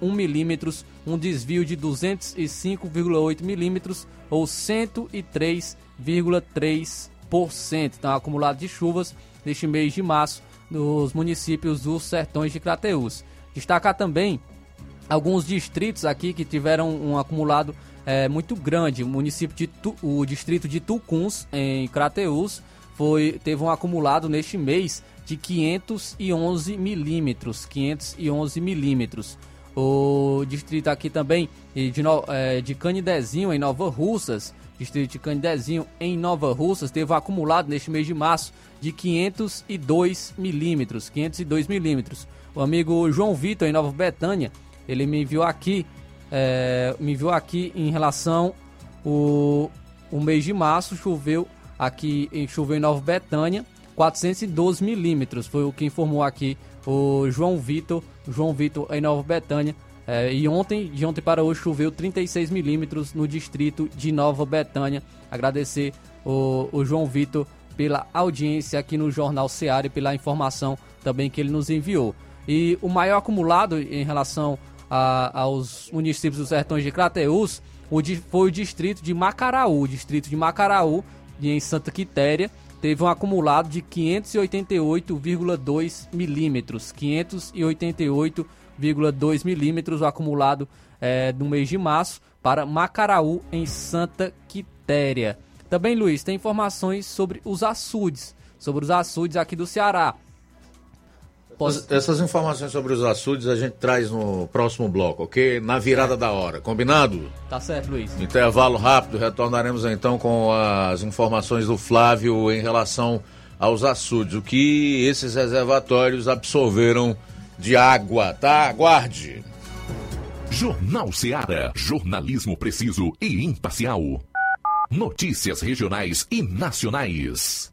milímetros, um desvio de 205,8 milímetros ou 103,3%. Então, acumulado de chuvas neste mês de março nos municípios dos Sertões de Crateús. Destacar também alguns distritos aqui que tiveram um acumulado é, muito grande. O município de tu, o distrito de Tucuns, em Crateús, foi, teve um acumulado neste mês de 511 milímetros. 511 milímetros. O distrito aqui também de, é, de Canidezinho, em Nova Russas, distrito de Canidezinho, em Nova Russas, teve um acumulado neste mês de março de 502 milímetros. 502 milímetros. O amigo João Vitor, em Nova Betânia, ele me enviou aqui, é, me enviou aqui em relação o, o mês de março, choveu aqui, choveu em Nova Betânia, 412 milímetros, foi o que informou aqui o João Vitor, João Vitor em Nova Betânia. É, e ontem, de ontem para hoje, choveu 36 milímetros no distrito de Nova Betânia. Agradecer o, o João Vitor pela audiência aqui no Jornal Seara e pela informação também que ele nos enviou. E o maior acumulado em relação a, aos municípios dos Sertões de Crateús o, foi o distrito de Macaraú. O distrito de Macaraú, em Santa Quitéria, teve um acumulado de 588,2 milímetros. 588,2 milímetros o acumulado é, no mês de março para Macaraú, em Santa Quitéria. Também, Luiz, tem informações sobre os açudes, sobre os açudes aqui do Ceará. Posso... Essas informações sobre os açudes a gente traz no próximo bloco, ok? Na virada da hora, combinado? Tá certo, Luiz. Intervalo rápido, retornaremos então com as informações do Flávio em relação aos açudes, o que esses reservatórios absorveram de água, tá? Aguarde. Jornal Seara, jornalismo preciso e imparcial. Notícias regionais e nacionais.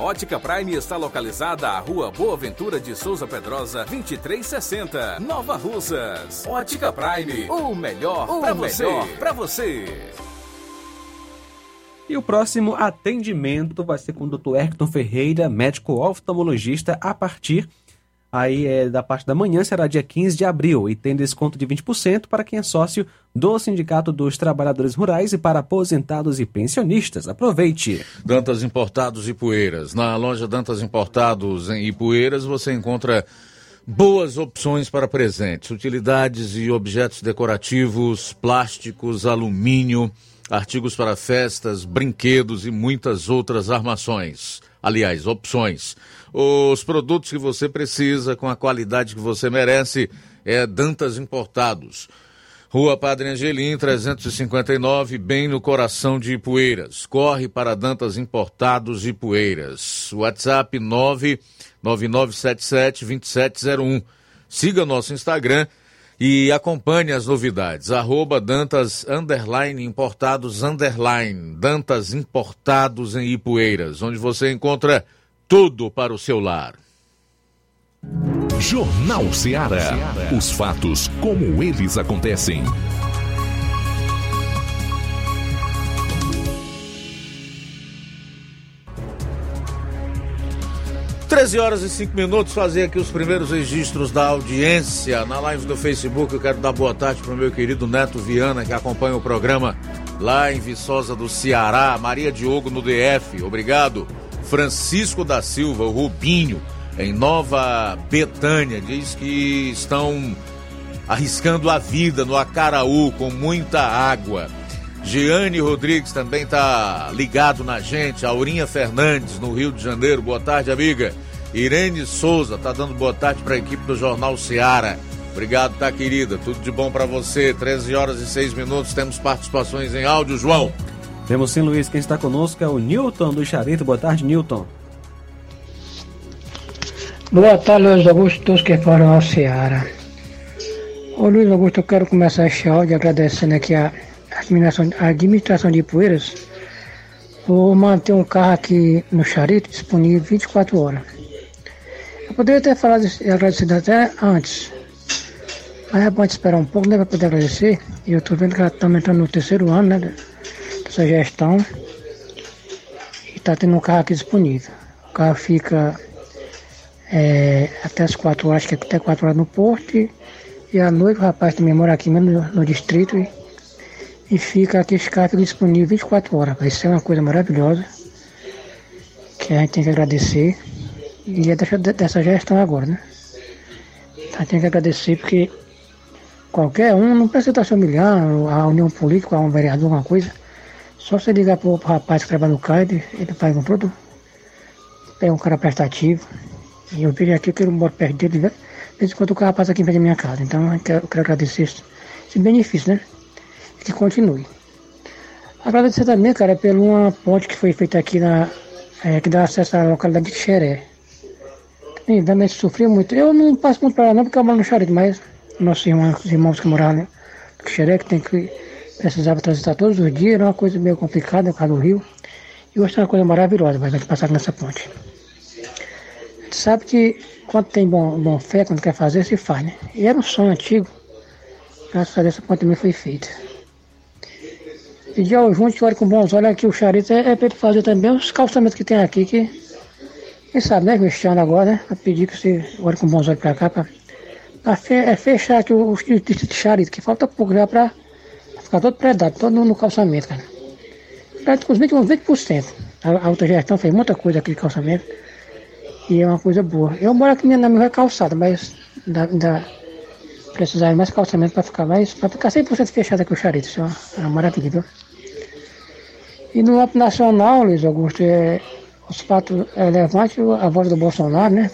Ótica Prime está localizada à Rua Boa Ventura de Souza Pedrosa, 2360, Nova Russas. Ótica Prime, o melhor para você. Pra você. E o próximo atendimento vai ser com o Dr. Erkton Ferreira, médico oftalmologista, a partir aí é, da parte da manhã, será dia 15 de abril, e tem desconto de 20% para quem é sócio do Sindicato dos Trabalhadores Rurais e para aposentados e pensionistas. Aproveite! Dantas Importados e Poeiras. Na loja Dantas Importados em Ipueiras você encontra boas opções para presentes, utilidades e objetos decorativos, plásticos, alumínio, artigos para festas, brinquedos e muitas outras armações. Aliás, opções. Os produtos que você precisa, com a qualidade que você merece, é Dantas Importados. Rua Padre Angelim, 359, bem no coração de Ipueiras. Corre para Dantas Importados e Poeiras. WhatsApp 99977-2701. Siga nosso Instagram e acompanhe as novidades. Arroba Dantas Underline Importados Underline. Dantas Importados em Ipueiras, onde você encontra tudo para o seu lar. Jornal Ceará. Os fatos como eles acontecem. Treze horas e cinco minutos, fazer aqui os primeiros registros da audiência na live do Facebook. Eu quero dar boa tarde para o meu querido Neto Viana, que acompanha o programa lá em Viçosa do Ceará. Maria Diogo no DF, obrigado. Francisco da Silva, o Rubinho, em Nova Betânia, diz que estão arriscando a vida no Acaraú com muita água. Giane Rodrigues também está ligado na gente. Aurinha Fernandes, no Rio de Janeiro. Boa tarde, amiga. Irene Souza está dando boa tarde para a equipe do Jornal Seara. Obrigado, tá, querida? Tudo de bom para você. 13 horas e 6 minutos. Temos participações em áudio, João. Temos sim, Luiz. Quem está conosco é o Newton do Charito. Boa tarde, Newton. Boa tarde, Luiz Augusto, todos que foram ao Ceará. Ô Luiz Augusto, eu quero começar este áudio agradecendo aqui a administração, a administração de Poeiras por manter um carro aqui no Charito disponível 24 horas. Eu poderia ter falado e agradecido até antes, mas é bom esperar um pouco, né, para poder agradecer. E eu estou vendo que ela está entrando no terceiro ano, né, dessa gestão, e está tendo um carro aqui disponível. O carro fica é, até as 4 horas, que até 4 horas no porto. E, e à noite o rapaz também mora aqui mesmo no, no distrito e, e fica aqui esse carro fica disponível 24 horas. Isso é uma coisa maravilhosa que a gente tem que agradecer. E é dessa, dessa gestão agora, né? Gente tem que agradecer porque qualquer um, não precisa estar se humilhando, a união política, a um vereador, alguma coisa. Só você ligar para o rapaz que trabalha no CAID, ele faz um produto é um cara prestativo. E eu vejo aqui que eu moro perto dele, né? de vez em quando o passa aqui em frente da minha casa. Então eu quero, eu quero agradecer esse, esse benefício, né? Que continue. Agradecer também, cara, por uma ponte que foi feita aqui na. É, que dá acesso à localidade de Xeré. Também sofri muito. Eu não passo muito para lá não, porque eu moro no Charito, mas nossos irmãos, irmãos que moravam né, Xeré, que tem que precisava transitar todos os dias, era uma coisa meio complicada por causa do rio. E hoje é uma coisa maravilhosa, vai passar nessa ponte. A gente sabe que quando tem bom, bom fé, quando quer fazer, se faz, né? E era um sonho antigo. Graças a Deus essa ponte também foi feita. Pedir ao junto que olhe com bons olhos aqui o charito é, é para ele fazer também os calçamentos que tem aqui, que quem sabe, né, mexendo agora, né? Pedir que você olhe com bons olhos para cá, para é fechar aqui o, o de charito, que falta pouco já para ficar todo predado, todo no, no calçamento, cara. Praticamente uns 20%. A, a outra gestão fez muita coisa aqui de calçamento. E é uma coisa boa. Eu moro aqui na minha calçada, mas ainda, precisar mais calçamento para ficar mais. para ficar 100% fechado aqui o charito. Isso é uma, é uma maravilha, viu? E no âmbito nacional, Luiz Augusto, é, os fatos relevantes, a voz do Bolsonaro, né?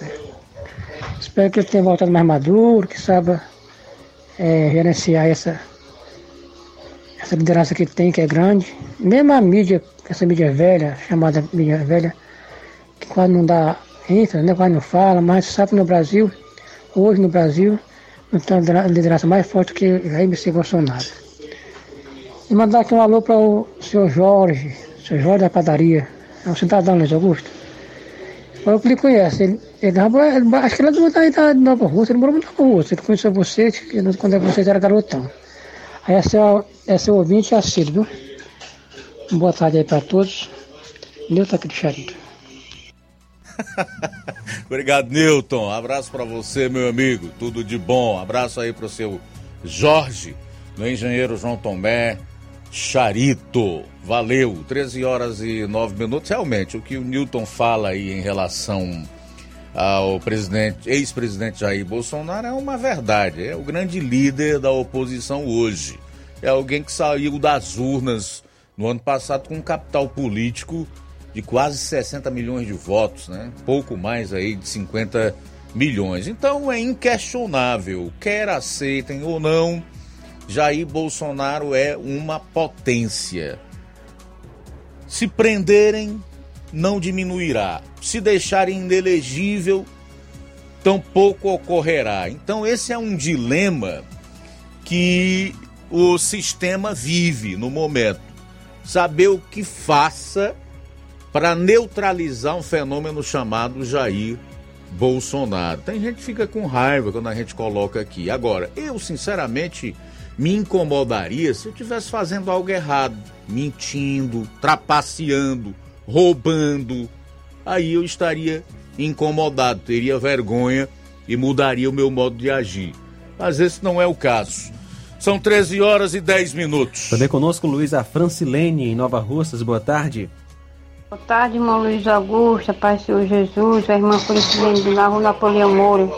Espero que ele tenha voltado mais maduro, que saiba é, gerenciar essa, essa liderança que tem, que é grande. Mesmo a mídia, essa mídia velha, chamada mídia velha, que quase não dá ênfase, né, quase não fala, mas sabe que no Brasil, hoje no Brasil, não tem uma liderança mais forte que Jair Messias Bolsonaro. E mandar aqui um alô para o senhor Jorge, senhor Jorge da padaria, é um cidadão Luiz Augusto. Eu que ele conhece, ele, ele, ele, acho que ele é daí da Nova Rússia, ele morou muito Nova Rússia, ele conheceu você quando vocês eram garotão. Essa é, essa é o ouvinte assíduo? Boa tarde aí para todos. Nilton Charito. Obrigado, Newton. Abraço para você, meu amigo. Tudo de bom. Abraço aí pro seu Jorge, meu engenheiro João Tomé, Charito. Valeu. 13 horas e 9 minutos. Realmente, o que o Newton fala aí em relação ao presidente, ex-presidente Jair Bolsonaro é uma verdade. É o grande líder da oposição hoje. É alguém que saiu das urnas no ano passado com um capital político de quase 60 milhões de votos, né? Pouco mais aí de 50 milhões. Então é inquestionável, quer aceitem ou não, Jair Bolsonaro é uma potência. Se prenderem, não diminuirá. Se deixarem inelegível, tampouco ocorrerá. Então esse é um dilema que o sistema vive no momento. Saber o que faça para neutralizar um fenômeno chamado Jair Bolsonaro. Tem gente que fica com raiva quando a gente coloca aqui. Agora, eu sinceramente me incomodaria se eu estivesse fazendo algo errado, mentindo, trapaceando, roubando. Aí eu estaria incomodado, teria vergonha e mudaria o meu modo de agir. Mas esse não é o caso. São 13 horas e 10 minutos. Também conosco Luiz Francilene, em Nova Russas. Boa tarde. Boa tarde, irmão Luiz Augusto, Pai Senhor Jesus, a irmã Feliciane do Rua Napoleão Moura.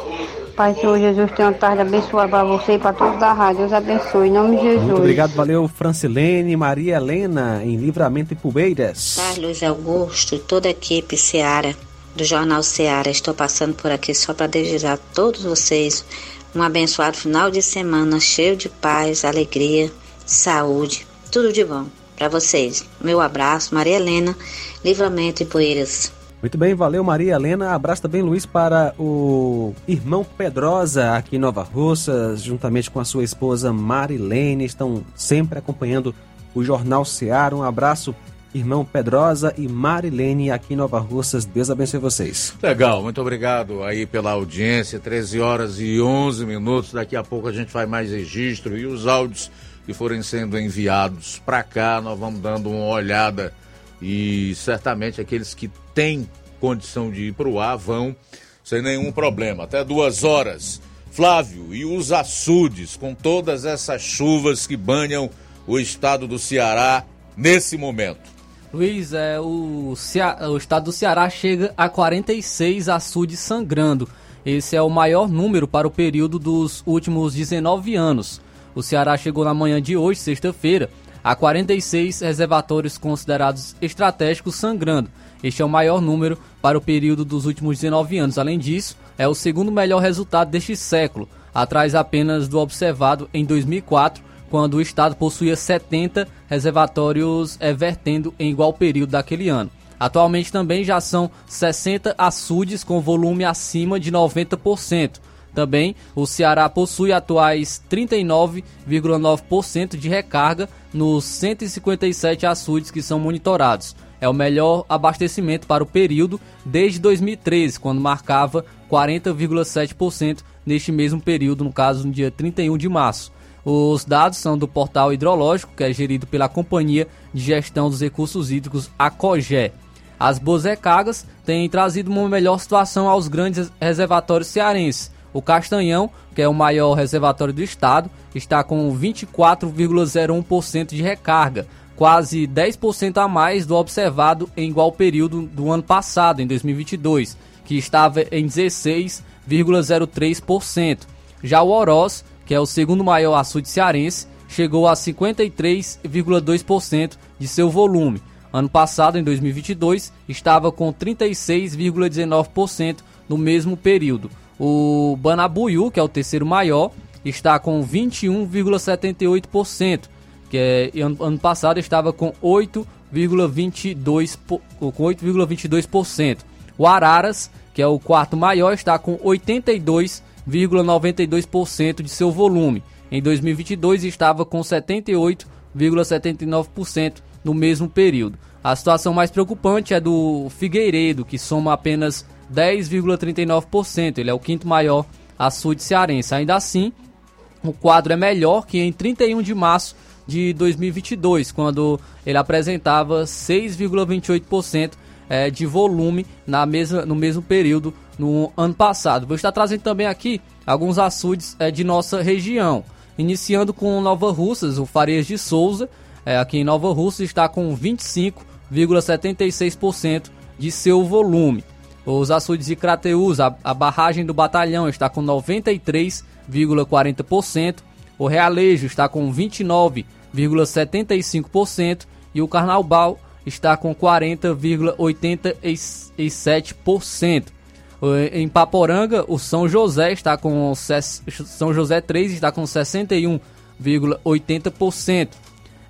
Pai Senhor Jesus, tenha uma tarde abençoada para você e para todos da rádio. Deus abençoe, em nome de Jesus. Muito obrigado, valeu, Francilene, Maria Helena, em Livramento e Pubeiras. Carlos Augusto toda a equipe Seara, do Jornal Seara. Estou passando por aqui só para desejar a todos vocês um abençoado final de semana cheio de paz, alegria, saúde, tudo de bom para vocês. Meu abraço, Maria Helena, Livramento e Poeiras. Muito bem, valeu Maria Helena. Abraço também, Luiz, para o irmão Pedrosa aqui em Nova Russas, juntamente com a sua esposa Marilene, estão sempre acompanhando o Jornal Seara. Um abraço, irmão Pedrosa e Marilene aqui em Nova Russas. Deus abençoe vocês. Legal, muito obrigado aí pela audiência. 13 horas e 11 minutos. Daqui a pouco a gente faz mais registro e os áudios que forem sendo enviados para cá, nós vamos dando uma olhada e certamente aqueles que têm condição de ir para o ar vão sem nenhum problema. Até duas horas. Flávio, e os açudes com todas essas chuvas que banham o estado do Ceará nesse momento? Luiz, é, o, o estado do Ceará chega a 46 açudes sangrando. Esse é o maior número para o período dos últimos 19 anos. O Ceará chegou na manhã de hoje, sexta-feira, a 46 reservatórios considerados estratégicos sangrando. Este é o maior número para o período dos últimos 19 anos. Além disso, é o segundo melhor resultado deste século, atrás apenas do observado em 2004, quando o estado possuía 70 reservatórios é, vertendo em igual período daquele ano. Atualmente também já são 60 açudes com volume acima de 90%. Também o Ceará possui atuais 39,9% de recarga nos 157 açudes que são monitorados. É o melhor abastecimento para o período desde 2013, quando marcava 40,7% neste mesmo período, no caso no dia 31 de março. Os dados são do portal hidrológico, que é gerido pela Companhia de Gestão dos Recursos Hídricos, a COGÉ. As boas recargas têm trazido uma melhor situação aos grandes reservatórios cearenses. O Castanhão, que é o maior reservatório do estado, está com 24,01% de recarga, quase 10% a mais do observado em igual período do ano passado, em 2022, que estava em 16,03%. Já o Oroz, que é o segundo maior açude cearense, chegou a 53,2% de seu volume. Ano passado, em 2022, estava com 36,19% no mesmo período. O Banabuiú, que é o terceiro maior, está com 21,78%, que é, ano passado estava com 8,22%. Com 8,22%. O Araras, que é o quarto maior, está com 82,92% de seu volume. Em 2022 estava com 78,79% no mesmo período. A situação mais preocupante é do Figueiredo, que soma apenas 10,39%. Ele é o quinto maior açude cearense. Ainda assim, o quadro é melhor que em 31 de março de 2022, quando ele apresentava 6,28% é, de volume na mesma, no mesmo período no ano passado. Vou estar trazendo também aqui alguns açudes é, de nossa região. Iniciando com Nova Russas, o Farias de Souza, é, aqui em Nova Russa, está com 25,76% de seu volume. Os açudes de Crateus, a, a barragem do Batalhão está com 93,40%, o Realejo está com 29,75% e o Carnaubal está com 40,87%. Em Paporanga, o São José está com São José 3 está com 61,80%.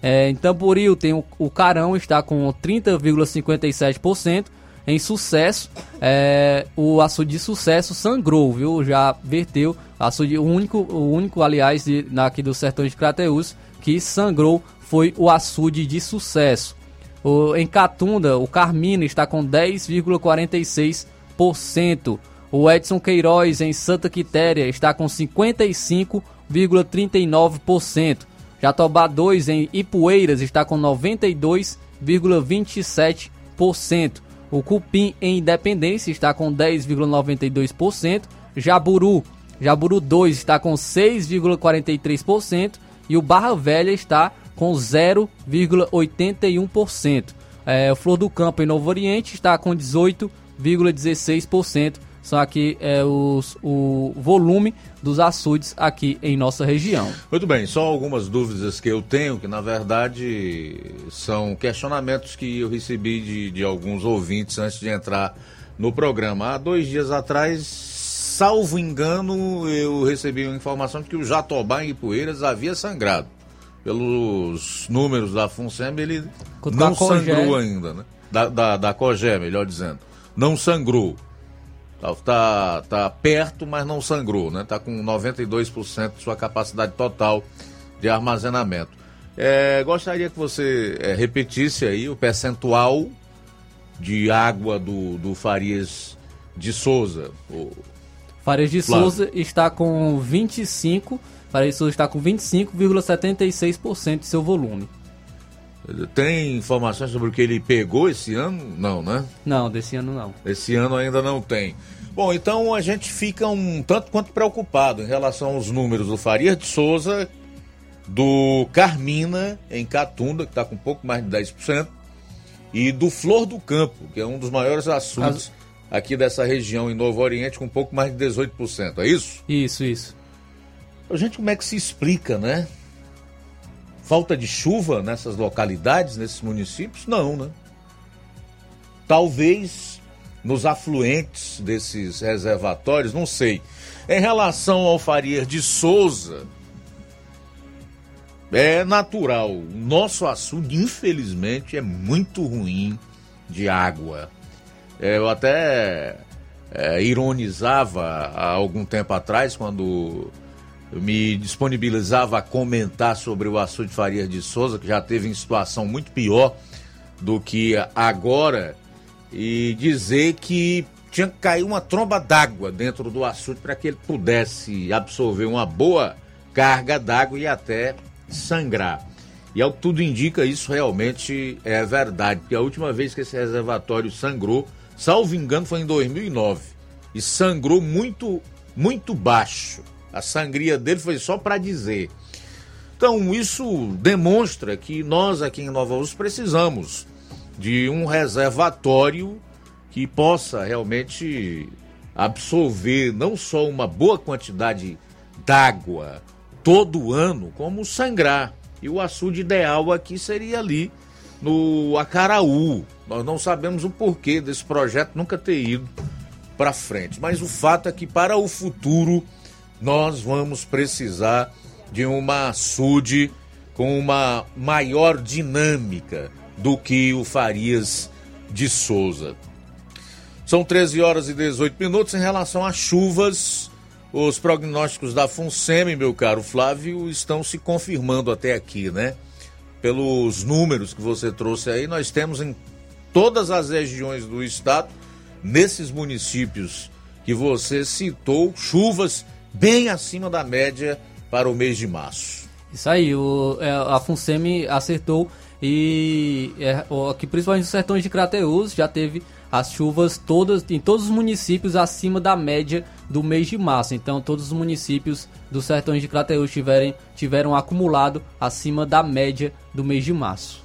É, em Tamboril tem o, o Carão está com 30,57%. Em sucesso, é, o açude de sucesso sangrou, viu? Já verteu. Açude, o único, o único aliás, de, aqui do sertão de Crateus, que sangrou foi o açude de sucesso. O, em Catunda, o Carmina está com 10,46%. O Edson Queiroz, em Santa Quitéria, está com 55,39%. Jatobá 2, em Ipueiras, está com 92,27%. O Cupim, em Independência, está com 10,92%. Jaburu, Jaburu 2 está com 6,43%. E o Barra Velha está com 0,81%. É, o Flor do Campo em Novo Oriente está com 18,16%. São aqui é, os, o volume dos açudes aqui em nossa região. Muito bem, só algumas dúvidas que eu tenho, que na verdade são questionamentos que eu recebi de, de alguns ouvintes antes de entrar no programa. Há dois dias atrás, salvo engano, eu recebi uma informação de que o Jatobá em Ipueiras havia sangrado pelos números da FUNSEM, ele não sangrou ainda, né? Da, da, da COGÉ, melhor dizendo. Não sangrou. Tá, tá, tá perto, mas não sangrou, né? Tá com 92% de sua capacidade total de armazenamento. É, gostaria que você é, repetisse aí o percentual de água do, do Farias de Souza. O... Farias de Flávio. Souza está com 25 Paraíso está com 25,76% de seu volume. Tem informações sobre o que ele pegou esse ano? Não, né? Não, desse ano não. Esse ano ainda não tem. Bom, então a gente fica um tanto quanto preocupado em relação aos números do Faria de Souza, do Carmina, em Catunda, que está com um pouco mais de 10%, e do Flor do Campo, que é um dos maiores assuntos As... aqui dessa região em Novo Oriente, com um pouco mais de 18%. É isso? Isso, isso. A gente, como é que se explica, né? Falta de chuva nessas localidades, nesses municípios? Não, né? talvez nos afluentes desses reservatórios, não sei. Em relação ao Farias de Souza, é natural. Nosso açude, infelizmente, é muito ruim de água. É, eu até é, ironizava há algum tempo atrás, quando me disponibilizava a comentar sobre o açude Farias de Souza, que já teve em situação muito pior do que agora, e dizer que tinha que cair uma tromba d'água dentro do açude para que ele pudesse absorver uma boa carga d'água e até sangrar. E ao que tudo indica, isso realmente é verdade, porque a última vez que esse reservatório sangrou, salvo engano, foi em 2009. E sangrou muito, muito baixo. A sangria dele foi só para dizer. Então, isso demonstra que nós aqui em Nova Rússia precisamos de um reservatório que possa realmente absorver não só uma boa quantidade d'água todo ano, como sangrar. E o açude ideal aqui seria ali no Acaraú. Nós não sabemos o porquê desse projeto nunca ter ido para frente, mas o fato é que para o futuro nós vamos precisar de uma açude com uma maior dinâmica do que o Farias de Souza. São 13 horas e 18 minutos em relação às chuvas. Os prognósticos da FUNSEMI, meu caro Flávio, estão se confirmando até aqui, né? Pelos números que você trouxe aí, nós temos em todas as regiões do estado, nesses municípios que você citou, chuvas bem acima da média para o mês de março. Isso aí, o, é, a FUNSEMI acertou e é, aqui principalmente nos sertões de Crateus já teve as chuvas todas em todos os municípios acima da média do mês de março. Então todos os municípios dos sertões de Crateus tiverem, tiveram acumulado acima da média do mês de março.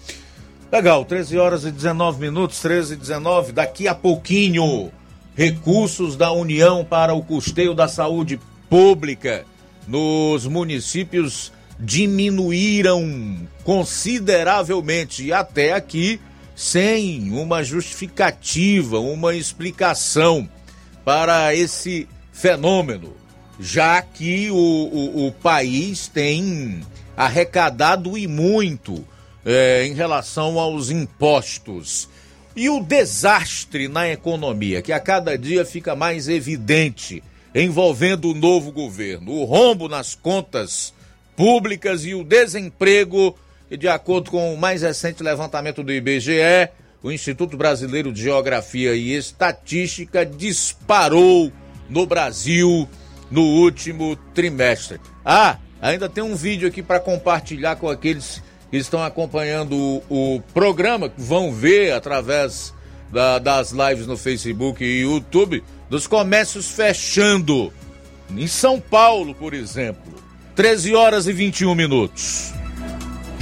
Legal, 13 horas e 19 minutos, 13 e 19, daqui a pouquinho, recursos da União para o custeio da saúde pública nos municípios diminuíram consideravelmente até aqui sem uma justificativa, uma explicação para esse fenômeno, já que o, o, o país tem arrecadado e muito é, em relação aos impostos. E o desastre na economia, que a cada dia fica mais evidente envolvendo o novo governo, o rombo nas contas públicas e o desemprego, e de acordo com o mais recente levantamento do IBGE, o Instituto Brasileiro de Geografia e Estatística disparou no Brasil no último trimestre. Ah, ainda tem um vídeo aqui para compartilhar com aqueles que estão acompanhando o, o programa, que vão ver através da, das lives no Facebook e YouTube, dos comércios fechando. Em São Paulo, por exemplo. 13 horas e 21 minutos.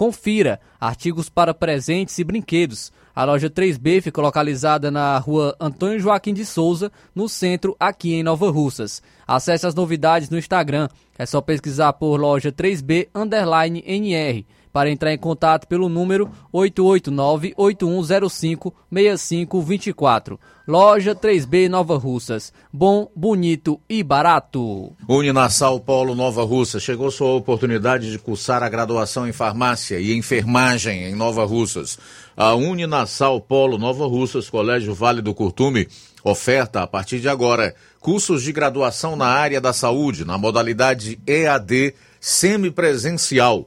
Confira artigos para presentes e brinquedos. A loja 3B fica localizada na rua Antônio Joaquim de Souza, no centro, aqui em Nova Russas. Acesse as novidades no Instagram. É só pesquisar por loja 3B underline NR para entrar em contato pelo número 889-8105-6524. Loja 3B Nova Russas. Bom, bonito e barato. Uninassal Polo Nova Russa. Chegou sua oportunidade de cursar a graduação em farmácia e enfermagem em Nova Russas. A Uninassal Polo Nova Russas, Colégio Vale do Curtume, oferta a partir de agora cursos de graduação na área da saúde, na modalidade EAD semipresencial.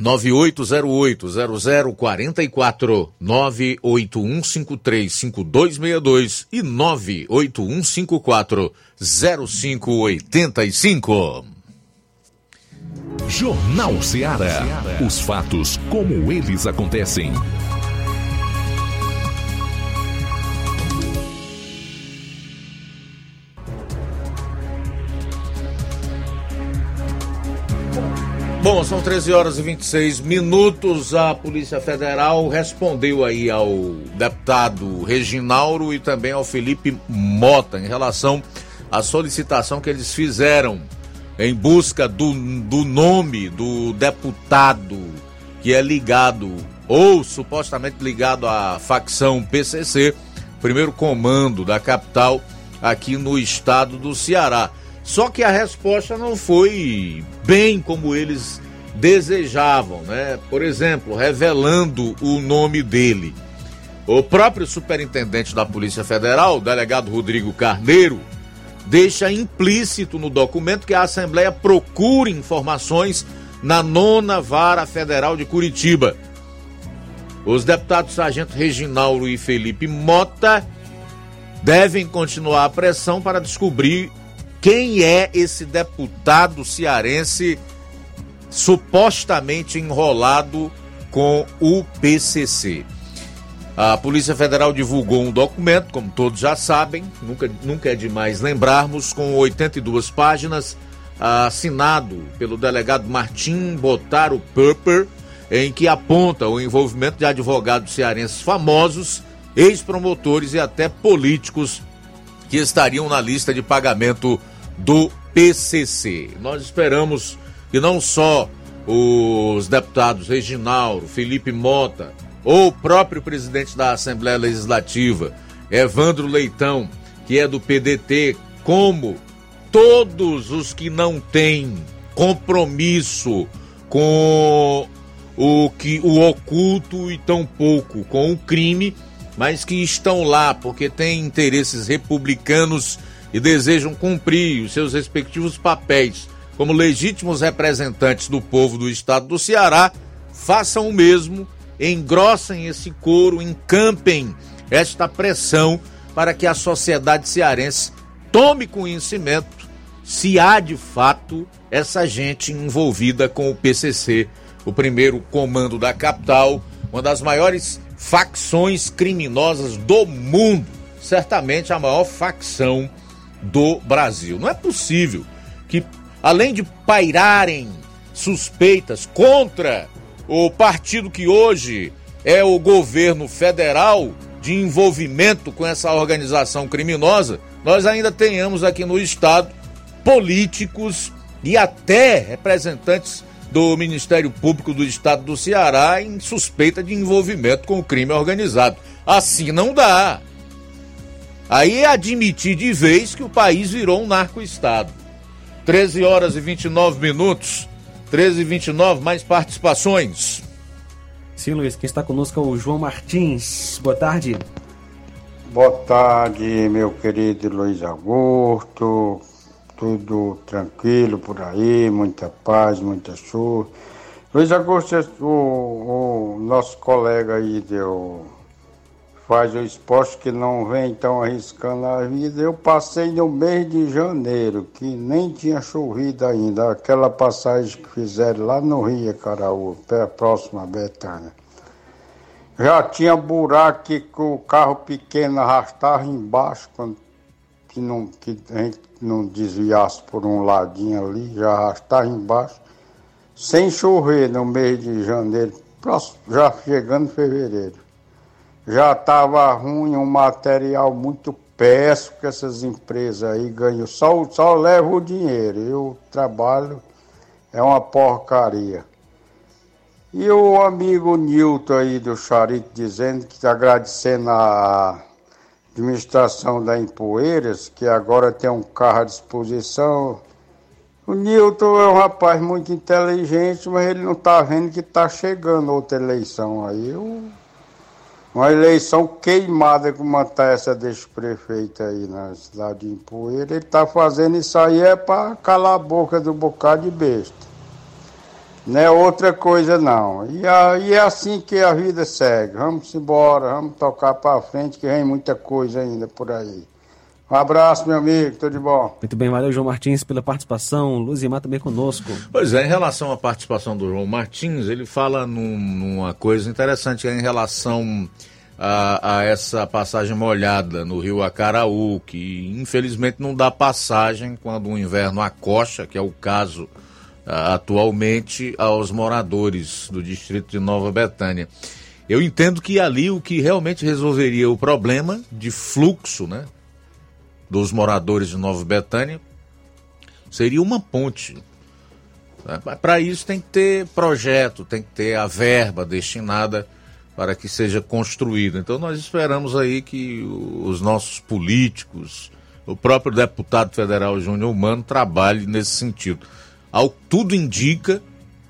9808-0044, 981535262 e 981540585. Jornal Ceará. Os fatos como eles acontecem. Bom, são 13 horas e 26 minutos. A Polícia Federal respondeu aí ao deputado Reginauro e também ao Felipe Mota em relação à solicitação que eles fizeram em busca do, do nome do deputado que é ligado ou supostamente ligado à facção PCC, primeiro comando da capital aqui no estado do Ceará. Só que a resposta não foi bem como eles desejavam, né? Por exemplo, revelando o nome dele. O próprio superintendente da Polícia Federal, o delegado Rodrigo Carneiro, deixa implícito no documento que a Assembleia procure informações na nona vara federal de Curitiba. Os deputados Sargento Reginaldo e Felipe Mota devem continuar a pressão para descobrir quem é esse deputado cearense supostamente enrolado com o PCC. A Polícia Federal divulgou um documento, como todos já sabem, nunca, nunca é demais lembrarmos, com 82 páginas, assinado pelo delegado Martim Botaro Purper, em que aponta o envolvimento de advogados cearenses famosos, ex-promotores e até políticos que estariam na lista de pagamento do PCC. Nós esperamos que não só os deputados Reginaldo, Felipe Mota, ou o próprio presidente da Assembleia Legislativa, Evandro Leitão, que é do PDT, como todos os que não têm compromisso com o que o oculto e tão pouco com o crime, mas que estão lá porque têm interesses republicanos e desejam cumprir os seus respectivos papéis. Como legítimos representantes do povo do estado do Ceará, façam o mesmo engrossem esse coro, encampem esta pressão para que a sociedade cearense tome conhecimento se há de fato essa gente envolvida com o PCC, o primeiro comando da capital, uma das maiores facções criminosas do mundo, certamente a maior facção do Brasil. Não é possível que, além de pairarem suspeitas contra o partido que hoje é o governo federal de envolvimento com essa organização criminosa, nós ainda tenhamos aqui no estado políticos e até representantes do Ministério Público do Estado do Ceará em suspeita de envolvimento com o crime organizado. Assim não dá. Aí é admitir de vez que o país virou um narco-estado. 13 horas e 29 minutos. 13 e 29 mais participações. Sim, Luiz, quem está conosco é o João Martins. Boa tarde. Boa tarde, meu querido Luiz Augusto. Tudo tranquilo por aí, muita paz, muita chuva. Luiz Augusto, o, o nosso colega aí deu faz o esporte que não vem tão arriscando a vida. Eu passei no mês de janeiro, que nem tinha chovido ainda, aquela passagem que fizeram lá no Rio Caraú, próximo a Betânia. Já tinha buraco que o carro pequeno arrastava embaixo, quando, que, não, que a gente não desviasse por um ladinho ali, já arrastava embaixo, sem chover no mês de janeiro, já chegando fevereiro já estava ruim, um material muito péssimo que essas empresas aí ganham, só, só levam o dinheiro, e o trabalho é uma porcaria. E o amigo Nilton aí do Charito dizendo que está agradecendo a administração da Empoeiras, que agora tem um carro à disposição. O Nilton é um rapaz muito inteligente, mas ele não está vendo que está chegando outra eleição aí. Eu uma eleição queimada como está essa desse prefeito aí na cidade de Empoeira. Ele está fazendo isso aí é para calar a boca do bocado de besta. Não é outra coisa não. E, aí é assim que a vida segue. Vamos embora, vamos tocar para frente que vem muita coisa ainda por aí. Um abraço, meu amigo, tudo de bom. Muito bem, valeu, João Martins, pela participação. Luzimar também conosco. Pois é, em relação à participação do João Martins, ele fala num, numa coisa interessante é em relação a, a, essa passagem molhada no rio Acaraú, que infelizmente não dá passagem quando o inverno acocha, que é o caso atualmente, aos moradores do distrito de Nova Betânia. Eu entendo que ali o que realmente resolveria o problema de fluxo, né? Dos moradores de Nova Betânia seria uma ponte. Para isso tem que ter projeto, tem que ter a verba destinada para que seja construída. Então nós esperamos aí que os nossos políticos, o próprio deputado federal Júnior Humano trabalhe nesse sentido. Ao tudo indica,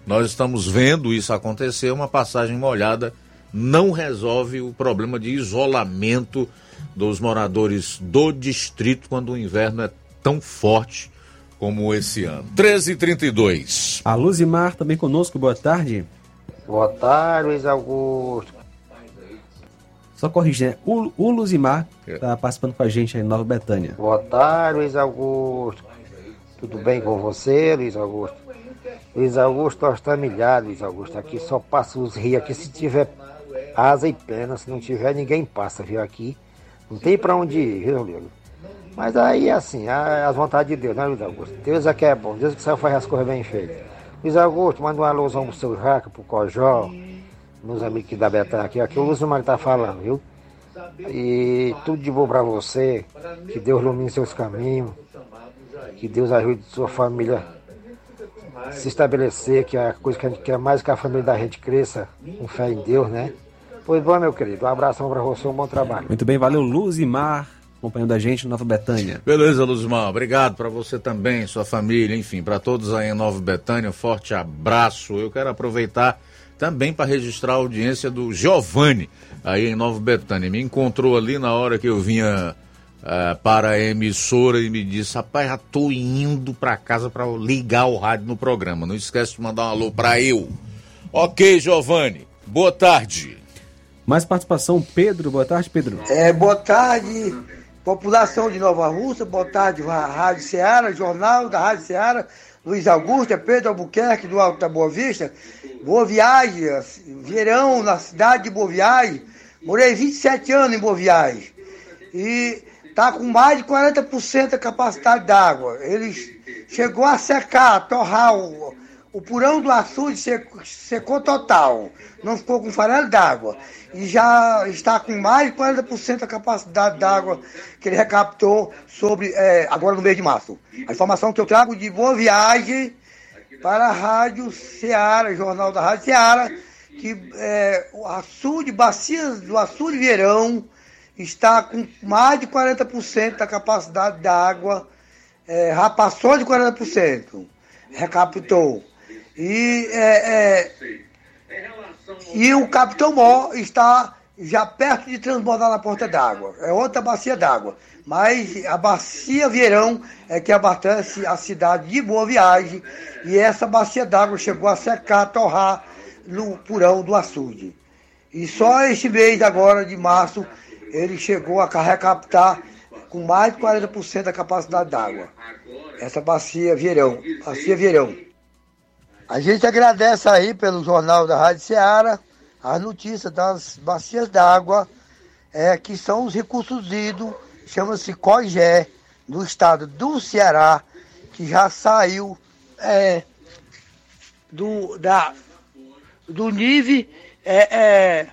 nós estamos vendo isso acontecer, uma passagem molhada não resolve o problema de isolamento dos moradores do distrito quando o inverno é tão forte como esse ano. 13h32. A Luzimar também conosco, boa tarde. Boa tarde, Luiz Augusto. Só corrigir, né? O, o Luzimar É. tá participando com a gente aí em Nova Betânia. Boa tarde, Luiz Augusto. Tudo bem com você, Luiz Augusto? Luiz Augusto, nós estamos milhares, Luiz Augusto. Aqui só passa os rios aqui se tiver asa e pena. Se não tiver, ninguém passa, viu? Aqui não tem pra onde ir, viu, amigo? Mas aí, assim, as vontades de Deus, né, Luiz Augusto? Deus é que é bom, Deus que sabe fazer as coisas bem feitas. Luiz Augusto, manda um alôzão pro seu Jaca, pro Cojó, meus amigos da Betânia aqui, aqui o Lúcio Mário tá falando, viu? E tudo de bom pra você, que Deus ilumine seus caminhos, que Deus ajude sua família se estabelecer, que é a coisa que a gente quer mais que a família da gente cresça com fé em Deus, né? Pois bom, meu querido, um abração pra você, um bom trabalho. Muito bem, valeu Luzimar, acompanhando a gente em Nova Betânia. Beleza, Luzmar. Obrigado para você também, sua família, enfim, para todos aí em Nova Betânia, um forte abraço. Eu quero aproveitar também para registrar a audiência do Giovanni, aí em Nova Betânia. Me encontrou ali na hora que eu vinha ah, para a emissora e me disse: Rapaz, já tô indo para casa para ligar o rádio no programa. Não esquece de mandar um alô para eu. Ok, Giovanni. Boa tarde. Mais participação, Pedro. Boa tarde, Pedro. É, boa tarde, população de Nova Rússia, boa tarde, Rádio Ceará, Jornal da Rádio Ceará, Luiz Augusto, é Pedro Albuquerque, do Alto da Boa Vista. Boa viagem, verão na cidade de Boa Viagem. Morei 27 anos em Boa Viagem. E tá com mais de 40% da capacidade d'água. Ele chegou a secar, torrar o, o purão do açude secou, total. Não ficou com farelo d'água. E já está com mais de 40% da capacidade d'água que ele recaptou sobre eh, agora no mês de março. A informação que eu trago de boa viagem para a Rádio Ceará, Jornal da Rádio Ceará, que eh, o açude, bacias do açude Verão, está com mais de 40% da capacidade da água, é, já passou de 40%, recaptou. E, é, é, e o Capitão Mó está já perto de transbordar na porta d'água. É outra bacia d'água. Mas a bacia Verão é que abastece a cidade de Boa Viagem. E essa bacia d'água chegou a secar, torrar no purão do açude. E só este mês agora, de março, ele chegou a recaptar com mais de 40% da capacidade d'água. Essa bacia Verão, bacia Verão. A gente agradece aí pelo Jornal da Rádio Ceará. As notícias das bacias d'água, é, que são os recursos hídricos, chama-se COGÉ, do estado do Ceará, que já saiu é, do, da, do nível é, é,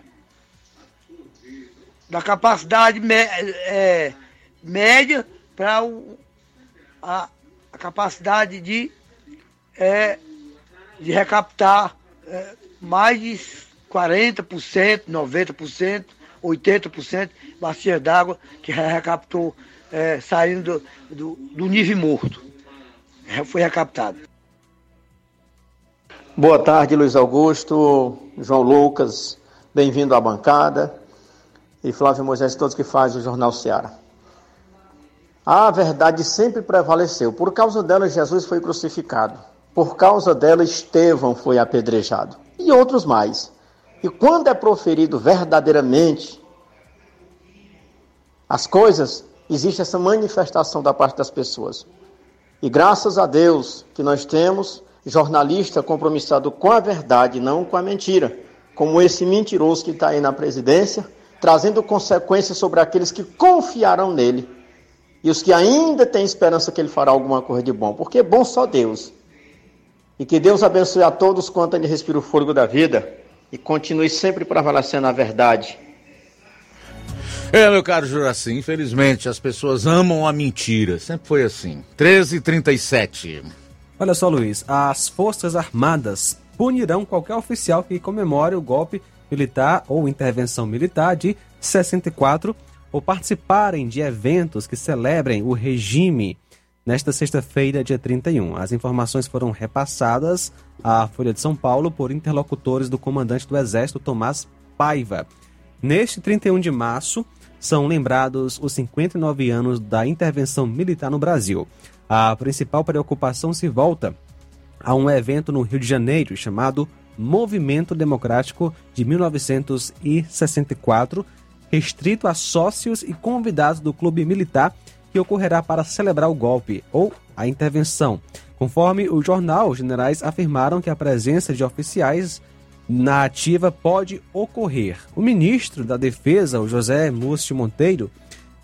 da capacidade mé- é, média para a, a capacidade de, é, de recaptar é, mais de 40%, 90%, 80% bacias d'água que recaptou é, saindo do, do, do nível morto. Já foi recaptado. Boa tarde, Luiz Augusto, João Lucas, bem-vindo à bancada, e Flávio Moisés todos que fazem o Jornal Seara. A verdade sempre prevaleceu. Por causa dela, Jesus foi crucificado. Por causa dela, Estevão foi apedrejado. E outros mais. E quando é proferido verdadeiramente as coisas, existe essa manifestação da parte das pessoas. E graças a Deus que nós temos jornalista compromissado com a verdade, não com a mentira, como esse mentiroso que está aí na presidência, trazendo consequências sobre aqueles que confiarão nele e os que ainda têm esperança que ele fará alguma coisa de bom, porque é bom só Deus. E que Deus abençoe a todos quanto ele respira o fôlego da vida e continue sempre prevalecendo a verdade. É, meu caro Juraci, infelizmente as pessoas amam a mentira. Sempre foi assim. 13h37. Olha só, Luiz, as Forças Armadas punirão qualquer oficial que comemore o golpe militar ou intervenção militar de 64 ou participarem de eventos que celebrem o regime nesta sexta-feira, dia 31. As informações foram repassadas à Folha de São Paulo por interlocutores do comandante do Exército, Tomás Paiva. Neste 31 de março, são lembrados os 59 anos da intervenção militar no Brasil. A principal preocupação se volta a um evento no Rio de Janeiro chamado Movimento Democrático de 1964, restrito a sócios e convidados do clube militar que ocorrerá para celebrar o golpe ou a intervenção. Conforme o jornal, os generais afirmaram que a presença de oficiais na ativa pode ocorrer. O ministro da Defesa, o José Múcio Monteiro,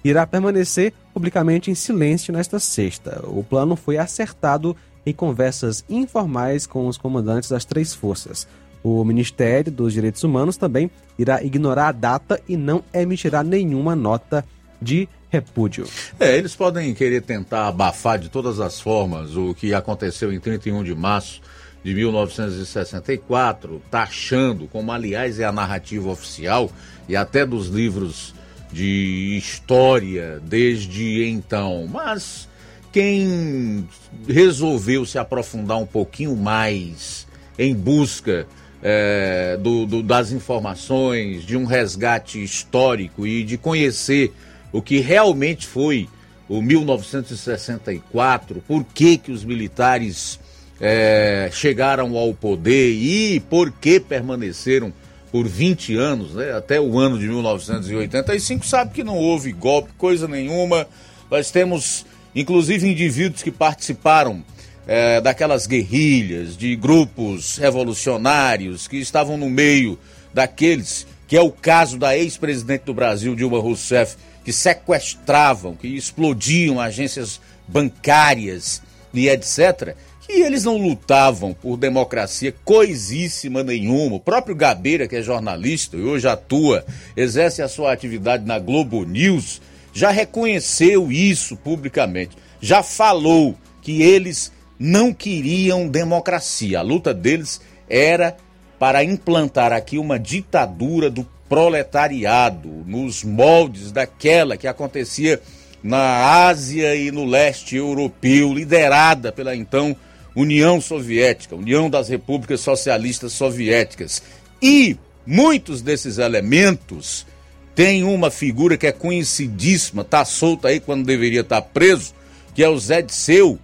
irá permanecer publicamente em silêncio nesta sexta. O plano foi acertado em conversas informais com os comandantes das três forças. O Ministério dos Direitos Humanos também irá ignorar a data e não emitirá nenhuma nota de repúdio. É, eles podem querer tentar abafar de todas as formas o que aconteceu em 31 de março de 1964, taxando, como aliás é a narrativa oficial e até dos livros de história desde então. Mas quem resolveu se aprofundar um pouquinho mais em busca é, do, do, das informações, de um resgate histórico e de conhecer o que realmente foi o 1964, por que, que os militares é, chegaram ao poder e por que permaneceram por 20 anos, né, até o ano de 1985, sabe que não houve golpe, coisa nenhuma. Nós temos, inclusive, indivíduos que participaram é, daquelas guerrilhas, de grupos revolucionários que estavam no meio daqueles, que é o caso da ex-presidente do Brasil, Dilma Rousseff, que sequestravam, que explodiam agências bancárias e etc. E eles não lutavam por democracia coisíssima nenhuma. O próprio Gabeira, que é jornalista e hoje atua, exerce a sua atividade na Globo News, já reconheceu isso publicamente. Já falou que eles não queriam democracia. A luta deles era para implantar aqui uma ditadura do proletariado, nos moldes daquela que acontecia na Ásia e no leste europeu, liderada pela então União Soviética, União das Repúblicas Socialistas Soviéticas. E muitos desses elementos têm uma figura que é conhecidíssima, está solta aí quando deveria estar tá preso, que é o Zé Disseu.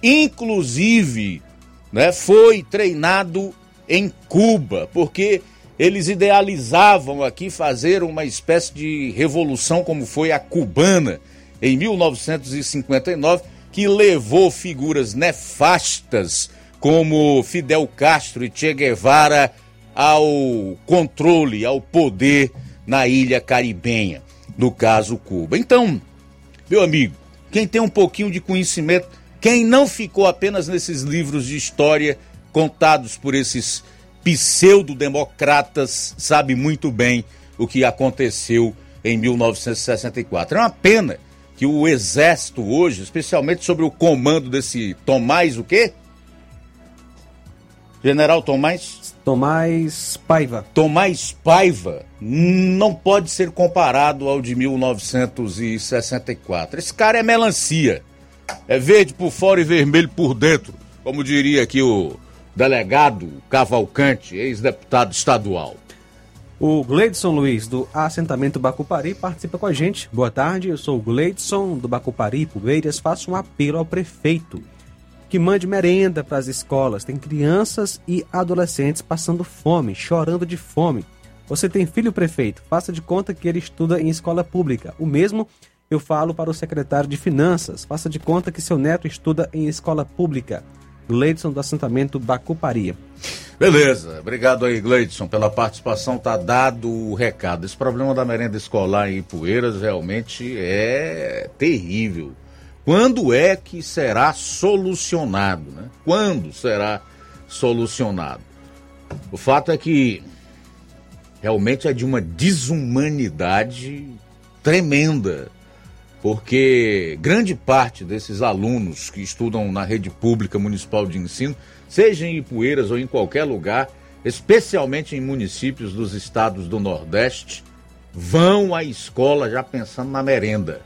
Inclusive, né, foi treinado em Cuba, porque eles idealizavam aqui fazer uma espécie de revolução como foi a cubana em 1959 que levou figuras nefastas como Fidel Castro e Che Guevara ao controle, ao poder na ilha caribenha, no caso Cuba. Então, meu amigo, quem tem um pouquinho de conhecimento, quem não ficou apenas nesses livros de história contados por esses pseudo-democratas, sabe muito bem o que aconteceu em 1964. É uma pena que o exército hoje, especialmente sobre o comando desse Tomás o quê? General Tomás? Tomás Paiva. Tomás Paiva não pode ser comparado ao de 1964. Esse cara é melancia. É verde por fora e vermelho por dentro, como diria aqui o delegado Cavalcante, ex-deputado estadual. O Gleidson Luiz, do assentamento Bacupari, participa com a gente. Boa tarde, eu sou o Gleidson, do Bacupari, Poeiras. Faço um apelo ao prefeito que mande merenda para as escolas. Tem crianças e adolescentes passando fome, chorando de fome. Você tem filho, prefeito? Faça de conta que ele estuda em escola pública. O mesmo eu falo para o secretário de Finanças. Faça de conta que seu neto estuda em escola pública. Gleidson do assentamento Bacuparia. Beleza, obrigado aí, Gleidson, pela participação. Tá dado o recado. Esse problema da merenda escolar em Poeiras realmente é terrível. Quando é que será solucionado? Né? Quando será solucionado? O fato é que realmente é de uma desumanidade tremenda porque grande parte desses alunos que estudam na rede pública municipal de ensino, seja em Ipueiras ou em qualquer lugar, especialmente em municípios dos estados do Nordeste, vão à escola já pensando na merenda.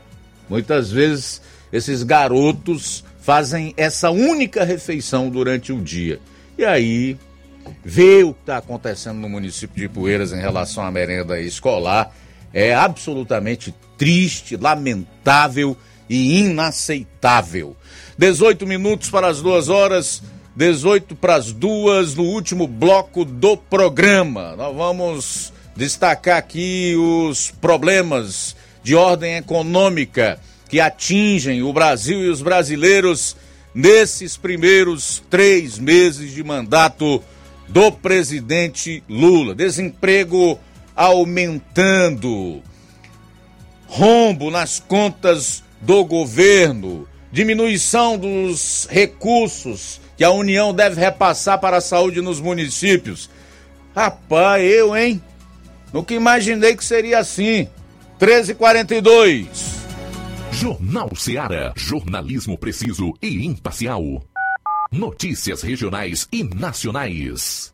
Muitas vezes esses garotos fazem essa única refeição durante o dia. E aí, ver o que está acontecendo no município de Ipueiras em relação à merenda escolar é absolutamente triste, lamentável e inaceitável. 18 minutos para as duas horas, 18 para as duas no último bloco do programa. Nós vamos destacar aqui os problemas de ordem econômica que atingem o Brasil e os brasileiros nesses primeiros três meses de mandato do presidente Lula. Desemprego aumentando, rombo nas contas do governo, diminuição dos recursos que a União deve repassar para a saúde nos municípios. Rapaz, eu, hein? Nunca imaginei que seria assim. 1342. Jornal Seara. Jornalismo preciso e imparcial. Notícias regionais e nacionais.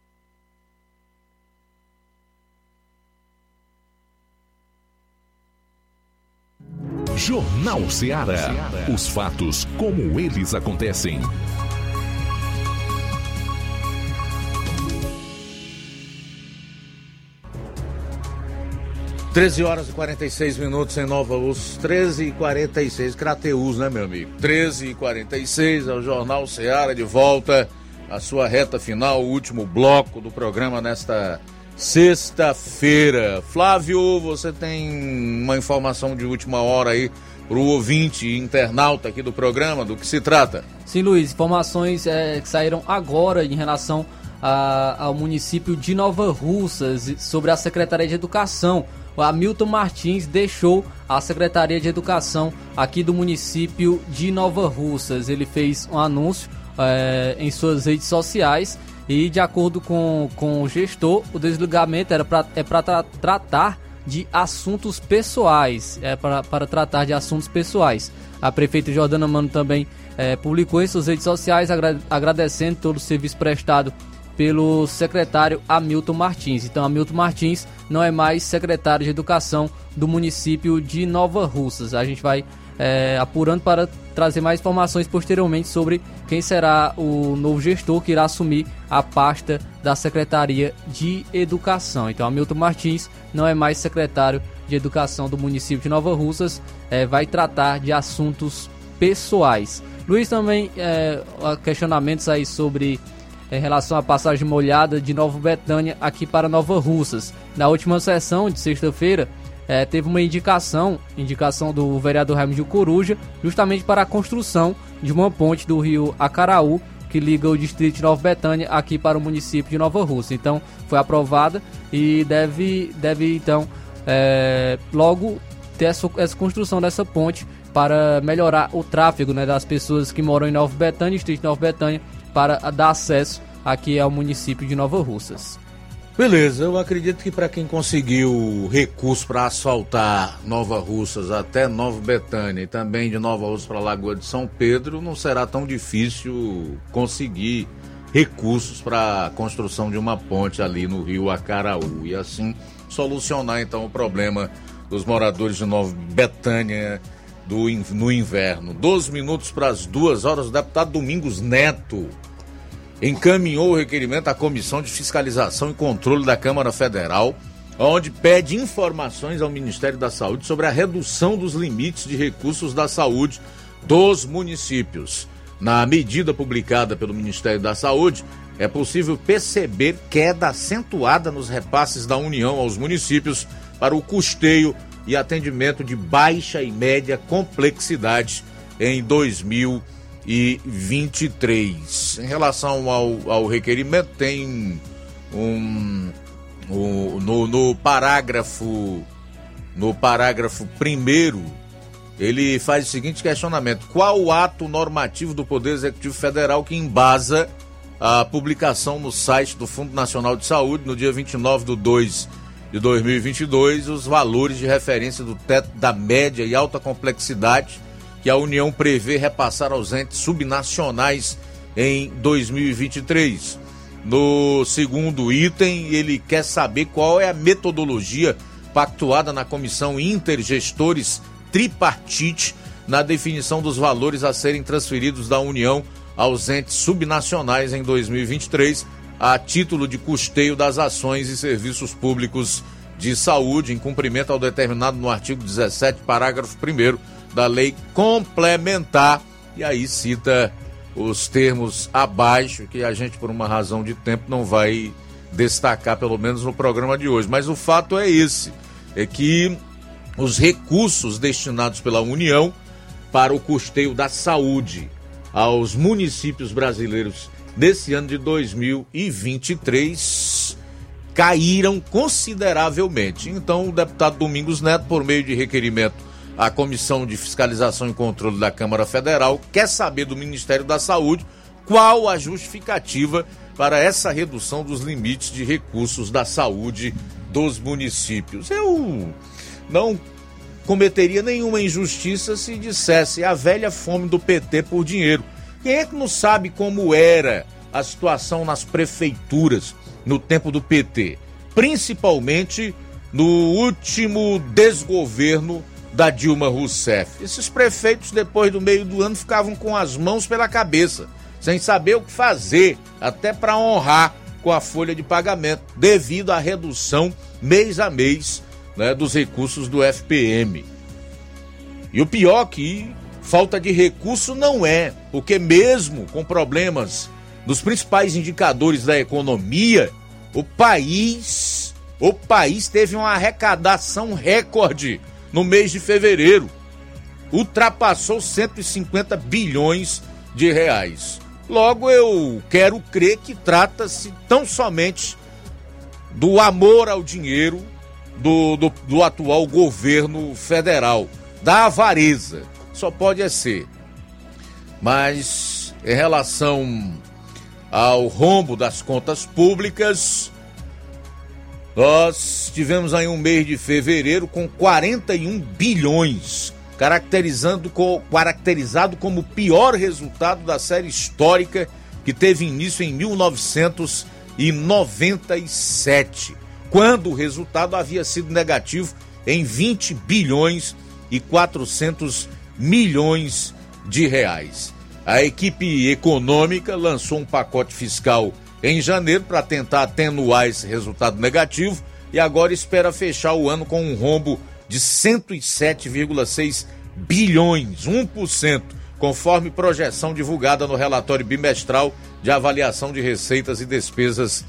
Jornal Seara. Os fatos como eles acontecem. Treze horas e 46 minutos em Nova Luz, 13 e 46 Crateus, né, meu amigo? 13 e 46 é o Jornal Seara de volta, a sua reta final, o último bloco do programa nesta sexta-feira. Flávio, você tem uma informação de última hora aí para o ouvinte internauta aqui do programa, do que se trata? Sim, Luiz, informações é, que saíram agora em relação a, ao município de Nova Russas sobre a Secretaria de Educação. O Hamilton Martins deixou a Secretaria de Educação aqui do município de Nova Russas. Ele fez um anúncio é, em suas redes sociais e, de acordo com, com o gestor, o desligamento era pra, é para tra tratar de assuntos pessoais. É para tratar de assuntos pessoais. A prefeita Jordana Mano também é, publicou em suas redes sociais agra agradecendo todo o serviço prestado pelo secretário Hamilton Martins. Então, Hamilton Martins não é mais secretário de Educação do município de Nova Russas. A gente vai é, apurando para trazer mais informações posteriormente sobre quem será o novo gestor que irá assumir a pasta da Secretaria de Educação. Então, Hamilton Martins não é mais secretário de Educação do município de Nova Russas, é, vai tratar de assuntos pessoais. Luiz também é, questionamentos aí sobre em relação à passagem molhada de Nova Betânia aqui para Nova Russas. Na última sessão de sexta-feira, é, teve uma indicação, indicação do vereador Raimundo Coruja, justamente para a construção de uma ponte do rio Acaraú, que liga o distrito de Nova Betânia aqui para o município de Nova Rússia. Então, foi aprovada e deve, deve então, é, logo ter essa, essa construção dessa ponte para melhorar o tráfego né, das pessoas que moram em Nova Betânia, distrito de Nova Betânia, para dar acesso aqui ao município de Nova Russas. Beleza, eu acredito que para quem conseguiu recurso para asfaltar Nova Russas até Nova Betânia e também de Nova Russas para Lagoa de São Pedro, não será tão difícil conseguir recursos para a construção de uma ponte ali no rio Acaraú e assim solucionar então o problema dos moradores de Nova Betânia do, no inverno. 12 minutos para as duas horas, o deputado Domingos Neto encaminhou o requerimento à Comissão de Fiscalização e Controle da Câmara Federal, onde pede informações ao Ministério da Saúde sobre a redução dos limites de recursos da saúde dos municípios. Na medida publicada pelo Ministério da Saúde, é possível perceber queda acentuada nos repasses da União aos municípios para o custeio e atendimento de baixa e média complexidade em 2023. Em relação ao, ao requerimento, tem um, um no, no parágrafo no parágrafo primeiro ele faz o seguinte questionamento: qual o ato normativo do Poder Executivo Federal que embasa a publicação no site do Fundo Nacional de Saúde no dia 29 de 2 de 2022 os valores de referência do teto da média e alta complexidade que a União prevê repassar aos entes subnacionais em 2023. No segundo item, ele quer saber qual é a metodologia pactuada na comissão Intergestores Tripartite na definição dos valores a serem transferidos da União aos entes subnacionais em 2023 a título de custeio das ações e serviços públicos de saúde, em cumprimento ao determinado no artigo 17, parágrafo 1 da Lei Complementar. E aí cita os termos abaixo, que a gente, por uma razão de tempo, não vai destacar, pelo menos no programa de hoje. Mas o fato é esse: é que os recursos destinados pela União para o custeio da saúde aos municípios brasileiros desse ano de 2023 caíram consideravelmente. Então, o deputado Domingos Neto, por meio de requerimento à Comissão de Fiscalização e Controle da Câmara Federal, quer saber do Ministério da Saúde qual a justificativa para essa redução dos limites de recursos da saúde dos municípios. Eu não cometeria nenhuma injustiça se dissesse a velha fome do PT por dinheiro. Quem é que não sabe como era a situação nas prefeituras no tempo do PT? Principalmente no último desgoverno da Dilma Rousseff. Esses prefeitos, depois do meio do ano, ficavam com as mãos pela cabeça, sem saber o que fazer, até para honrar com a folha de pagamento, devido à redução mês a mês né, dos recursos do FPM. E o pior que falta de recurso não é, porque mesmo com problemas nos principais indicadores da economia, o país, o país teve uma arrecadação recorde no mês de fevereiro. Ultrapassou 150 bilhões de reais. Logo eu quero crer que trata-se tão somente do amor ao dinheiro do, do, do atual governo federal, da avareza só pode é ser. Mas em relação ao rombo das contas públicas, nós tivemos aí um mês de fevereiro com 41 bilhões, caracterizando caracterizado como o pior resultado da série histórica que teve início em 1990 1,97, quando o resultado havia sido negativo em 20 bilhões e 400 milhões de reais. A equipe econômica lançou um pacote fiscal em janeiro para tentar atenuar esse resultado negativo e agora espera fechar o ano com um rombo de 107,6 bilhões, 1%, conforme projeção divulgada no relatório bimestral de avaliação de receitas e despesas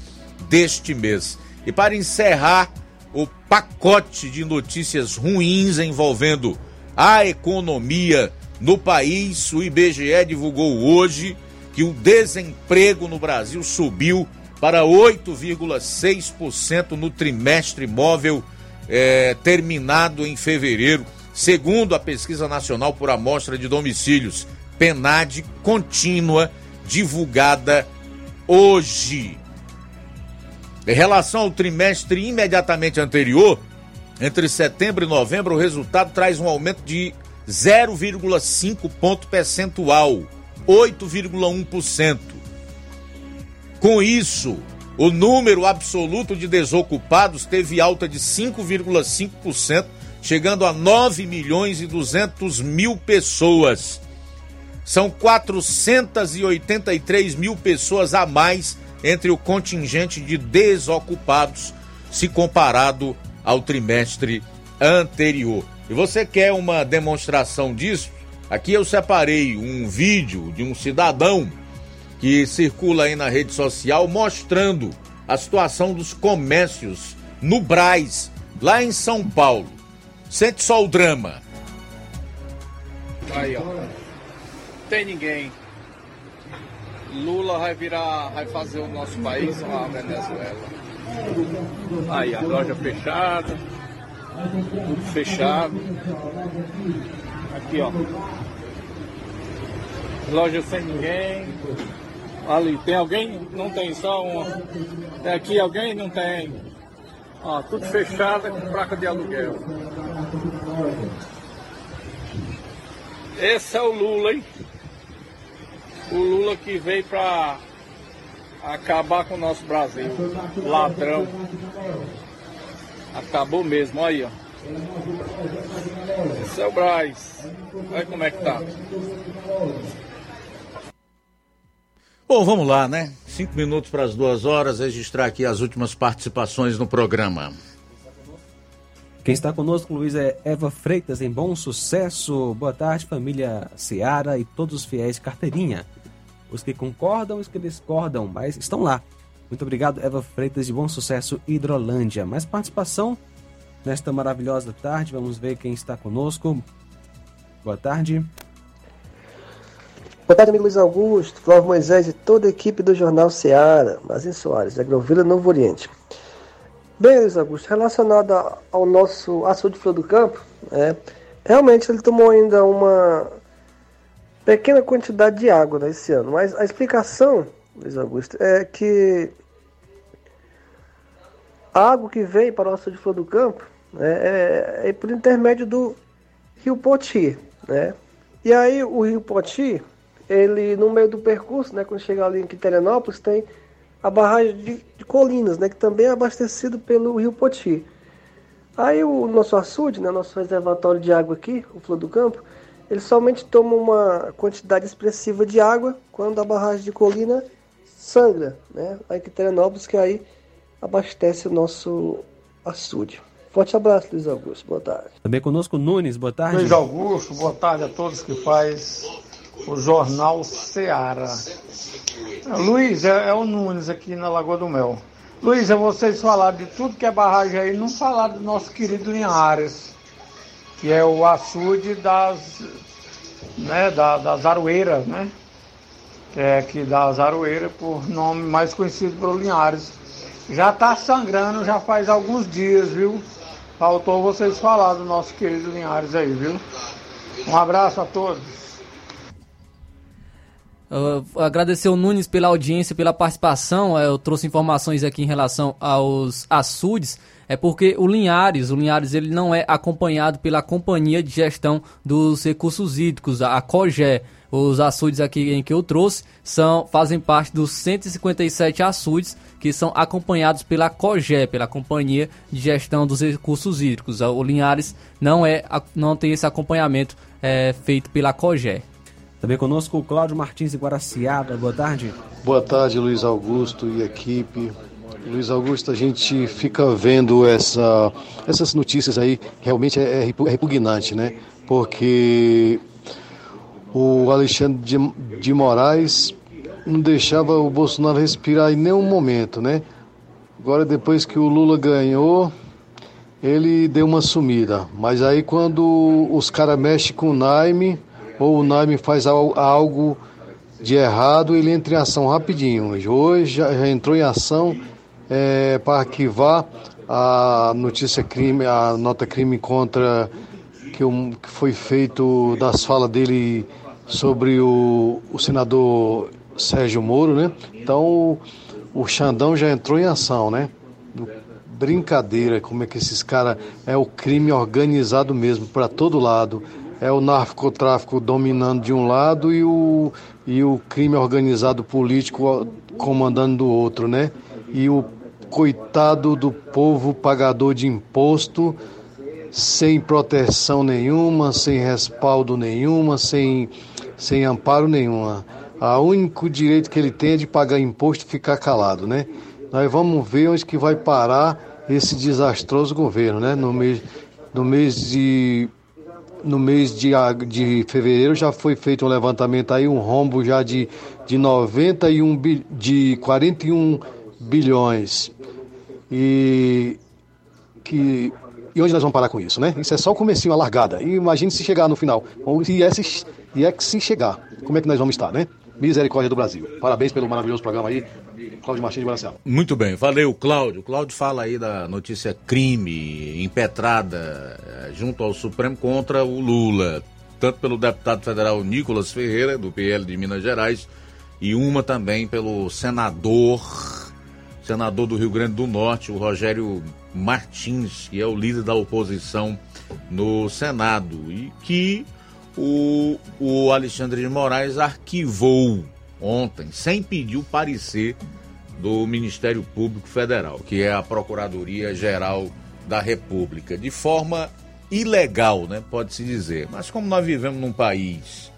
deste mês. E para encerrar o pacote de notícias ruins envolvendo a economia no país, o IBGE divulgou hoje que o desemprego no Brasil subiu para 8,6% no trimestre móvel é, terminado em fevereiro, segundo a Pesquisa Nacional por Amostra de Domicílios, PENAD contínua, divulgada hoje. Em relação ao trimestre imediatamente anterior, entre setembro e novembro, o resultado traz um aumento de 0,5 ponto percentual, 8,1%. Com isso, o número absoluto de desocupados teve alta de 5,5%, chegando a 9 milhões e 200 mil pessoas. São 483 mil pessoas a mais entre o contingente de desocupados, se comparado ao trimestre anterior. E você quer uma demonstração disso? Aqui eu separei um vídeo de um cidadão que circula aí na rede social mostrando a situação dos comércios no Braz, lá em São Paulo. Sente só o drama. Aí, ó. Tem ninguém. Lula vai virar, vai fazer o nosso país uma Venezuela. Aí, a loja fechada, tudo fechado. Aqui, ó. Loja sem ninguém. Ali, tem alguém? Não tem, só uma. Tem aqui alguém? Não tem. Ó, tudo fechado com placa de aluguel. Esse é o Lula, hein? O Lula que veio pra acabar com o nosso Brasil. Ladrão. Acabou mesmo, olha aí, ó. Esse é o Braz. Olha como é que tá. Bom, vamos lá, né? Cinco minutos para as duas horas, registrar aqui as últimas participações no programa. Quem está conosco, Luiz, é Eva Freitas, em bom sucesso. Boa tarde, família Seara e todos os fiéis carteirinha. Os que concordam, os que discordam, mas estão lá. Muito obrigado, Eva Freitas, de bom sucesso, Hidrolândia. Mais participação nesta maravilhosa tarde. Vamos ver quem está conosco. Boa tarde. Boa tarde, amigo Luiz Augusto, Flávio Moisés e toda a equipe do Jornal Seara, Mazinho Soares, Agrovila Novo Oriente. Bem, Luiz Augusto, relacionado ao nosso açude Flor do Campo, é, realmente ele tomou ainda uma pequena quantidade de água né, esse ano, mas a explicação, Luiz Augusto, é que a água que vem para o açude Flor do Campo é, é por intermédio do Rio Poti, né? E aí o Rio Poti, ele no meio do percurso, né, quando chega ali em Quiterianópolis, tem a barragem de, de, Colinas, né, que também é abastecido pelo Rio Poti. Aí o nosso açude, né, nosso reservatório de água aqui, o Flor do Campo, ele somente toma uma quantidade expressiva de água quando a barragem de Colina sangra, né, a que aí abastece o nosso açude. Forte abraço, Luiz Augusto. Boa tarde. Também conosco Nunes, boa tarde. Luiz Augusto, boa tarde a todos que faz o Jornal Seara. Luiz, é, é, o Nunes aqui na Lagoa do Mel. Luiz, é vocês falaram de tudo que é barragem aí, não falaram do nosso querido Linhares, que é o açude das, né, da, das Aroeiras, né? Que é aqui das Aroeiras, por nome mais conhecido pelo Linhares. Já está sangrando já faz alguns dias, viu? Faltou vocês falar do nosso querido Linhares aí, viu? Um abraço a todos. Uh, agradecer o Nunes pela audiência, pela participação. Uh, eu trouxe informações aqui em relação aos açudes. É porque o Linhares, o Linhares ele não é acompanhado pela Companhia de Gestão dos Recursos Hídricos, a COGÉ. Os açudes aqui em que eu trouxe são, fazem parte dos 157 açudes que são acompanhados pela COGÉ, pela Companhia de Gestão dos Recursos Hídricos. O Linhares não, é, não tem esse acompanhamento é, feito pela COGÉ. Também conosco o Cláudio Martins de Guaraciaba. Boa tarde. Boa tarde, Luiz Augusto e equipe. Luiz Augusto, a gente fica vendo essa, essas notícias aí, realmente é, é repugnante, né? Porque o Alexandre de, de Moraes não deixava o Bolsonaro respirar em nenhum momento, né? Agora, depois que o Lula ganhou, ele deu uma sumida. Mas aí, quando os caras mexem com o Naime, ou o Naime faz algo de errado, ele entra em ação rapidinho. Hoje já, já entrou em ação é, para arquivar a notícia crime, a nota crime contra que, que foi feito das falas dele sobre o, o senador Sérgio Moro, né? Então o, Xandão já entrou em ação, né? Brincadeira, como é que esses caras é o crime organizado mesmo para todo lado. É o narcotráfico dominando de um lado e o, e o crime organizado político comandando do outro, né? E o coitado do povo pagador de imposto sem proteção nenhuma, sem respaldo nenhuma, sem sem amparo nenhuma. O único direito que ele tem é de pagar imposto e ficar calado, né? Nós vamos ver onde que vai parar esse desastroso governo, né? No mês, no mês de no mês de, de fevereiro já foi feito um levantamento aí, um rombo já de, de 91 de 41 bilhões. E que e onde nós vamos parar com isso, né? Isso é só o comecinho, a largada. E imagine se chegar no final. E, esse, e é que se chegar, como é que nós vamos estar, né? Misericórdia do Brasil. Parabéns pelo maravilhoso programa aí. Cláudio Martins de Brasil. Muito bem, valeu, Cláudio. Cláudio fala aí da notícia crime impetrada eh, junto ao Supremo contra o Lula, tanto pelo deputado federal Nicolas Ferreira, do PL de Minas Gerais, e uma também pelo senador, senador do Rio Grande do Norte, o Rogério Martins, que é o líder da oposição no Senado, e que o, o Alexandre de Moraes arquivou ontem, sem pedir o parecer do Ministério Público Federal, que é a Procuradoria Geral da República, de forma ilegal, né, pode-se dizer. Mas como nós vivemos num país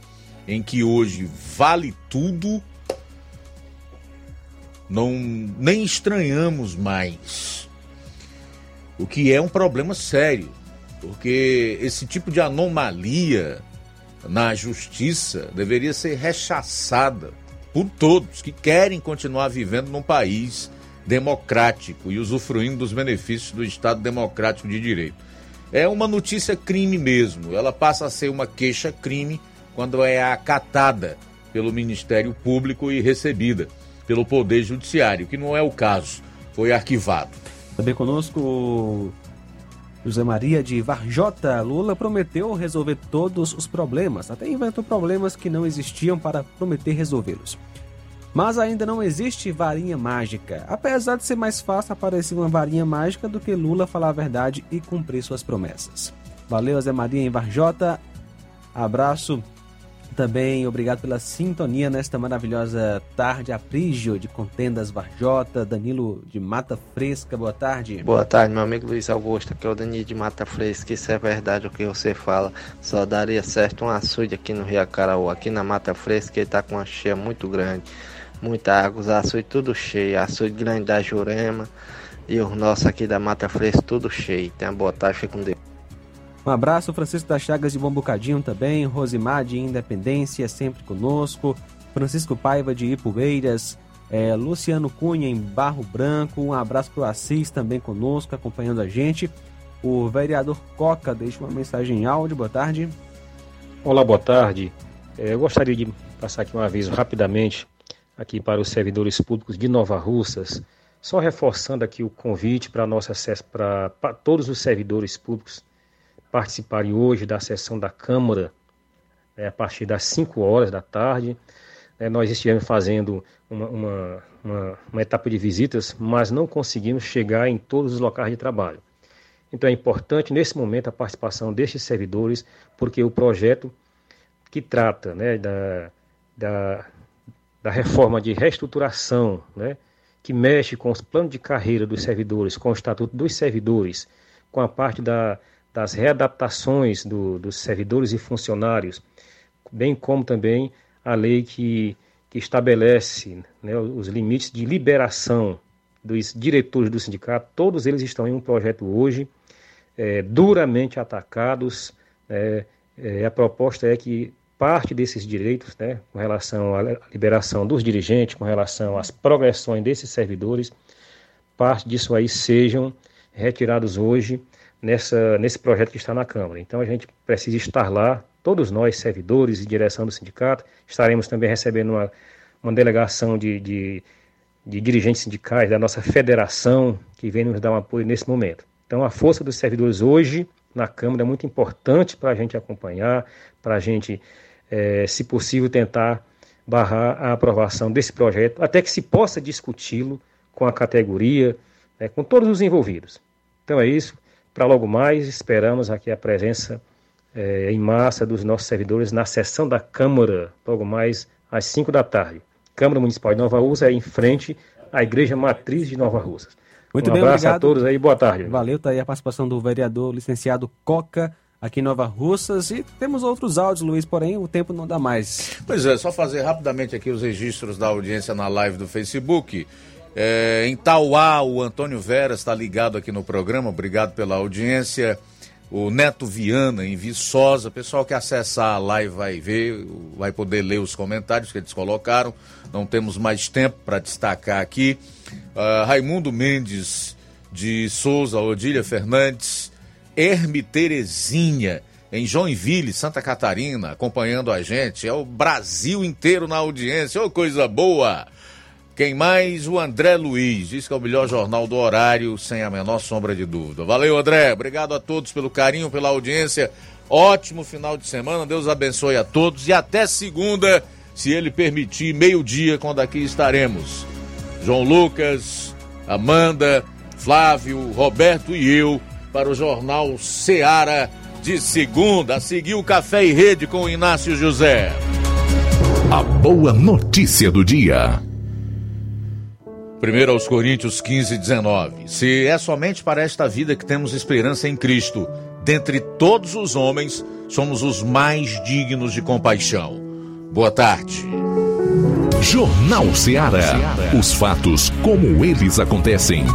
em que hoje vale tudo, não nem estranhamos mais. O que é um problema sério, porque esse tipo de anomalia na justiça deveria ser rechaçada por todos que querem continuar vivendo num país democrático e usufruindo dos benefícios do Estado democrático de direito. É uma notícia crime mesmo, ela passa a ser uma queixa-crime quando é acatada pelo Ministério Público e recebida pelo Poder Judiciário, que não é o caso, foi arquivado. Também conosco José Maria de Varjota. Lula prometeu resolver todos os problemas, até inventou problemas que não existiam para prometer resolvê-los. Mas ainda não existe varinha mágica, apesar de ser mais fácil aparecer uma varinha mágica do que Lula falar a verdade e cumprir suas promessas. Valeu, Zé Maria em Varjota. Abraço também obrigado pela sintonia nesta maravilhosa tarde. Aprígio de Contendas Varjota, Danilo de Mata Fresca, boa tarde. Boa tarde, meu amigo Luiz Augusto, que é o Danilo de Mata Fresca. Isso é verdade o que você fala. Só daria certo um açude aqui no Rio Acaraú. Aqui na Mata Fresca ele tá com uma cheia muito grande. Muita água, os açudes tudo cheio. Açude grande da Jurema e os nossos aqui da Mata Fresca tudo cheio. Tenha boa tarde, fique com Deus. Um abraço, Francisco das Chagas de Bom Bocadinho também, Rosimar de Independência, sempre conosco, Francisco Paiva de Ipueiras, é, Luciano Cunha em Barro Branco, um abraço para o Assis também conosco, acompanhando a gente. O vereador Coca deixa uma mensagem em áudio, boa tarde. Olá, boa tarde. É, eu gostaria de passar aqui um aviso rapidamente aqui para os servidores públicos de Nova Russas, só reforçando aqui o convite para nosso acesso para todos os servidores públicos participarem hoje da sessão da Câmara é, a partir das 5 horas da tarde. né, nós estivemos fazendo uma, uma, uma, uma etapa de visitas, mas não conseguimos chegar em todos os locais de trabalho. Então é importante nesse momento a participação destes servidores, porque o projeto que trata né, da, da, da reforma de reestruturação, né, que mexe com os planos de carreira dos servidores, com o estatuto dos servidores, com a parte da, das readaptações do, dos servidores e funcionários, bem como também a lei que, que estabelece né, os limites de liberação dos diretores do sindicato, todos eles estão em um projeto hoje, é, duramente atacados. É, é, a proposta é que parte desses direitos, né, com relação à liberação dos dirigentes, com relação às progressões desses servidores, parte disso aí sejam retirados hoje nessa, nesse projeto que está na Câmara. Então a gente precisa estar lá, todos nós, servidores e direção do sindicato, estaremos também recebendo uma, uma delegação de, de, de dirigentes sindicais da nossa federação, que vem nos dar um apoio nesse momento. Então a força dos servidores hoje na Câmara é muito importante para a gente acompanhar, para a gente, é, se possível, tentar barrar a aprovação desse projeto, até que se possa discuti-lo com a categoria, né, com todos os envolvidos. Então é isso. Para logo mais, esperamos aqui a presença é, em massa dos nossos servidores na sessão da Câmara, logo mais às 5 da tarde. Câmara Municipal de Nova Rússia, em frente à Igreja Matriz de Nova Rússia. Muito um bem, abraço obrigado. a todos aí, boa tarde. Valeu, tá aí a participação do vereador licenciado Coca aqui em Nova Russas e temos outros áudios, Luiz, porém o tempo não dá mais. Pois é, só fazer rapidamente aqui os registros da audiência na live do Facebook. É, em Tauá, o Antônio Vera está ligado aqui no programa, obrigado pela audiência. O Neto Viana, em Viçosa, pessoal que acessar a live vai ver, vai poder ler os comentários que eles colocaram. Não temos mais tempo para destacar aqui. Uh, Raimundo Mendes de Souza, Odília Fernandes, Herme Terezinha, em Joinville, Santa Catarina, acompanhando a gente. É o Brasil inteiro na audiência, ô oh, coisa boa! Quem mais? O André Luiz, diz que é o melhor jornal do horário, sem a menor sombra de dúvida. Valeu, André. Obrigado a todos pelo carinho, pela audiência. Ótimo final de semana. Deus abençoe a todos e até segunda, se ele permitir, meio-dia, quando aqui estaremos. João Lucas, Amanda, Flávio, Roberto e eu para o Jornal Seara de segunda. A seguir o Café e Rede com o Inácio José. A boa notícia do dia. Primeiro aos Coríntios 15, 19. Se é somente para esta vida que temos esperança em Cristo, dentre todos os homens, somos os mais dignos de compaixão. Boa tarde. Jornal Ceará. Os fatos como eles acontecem.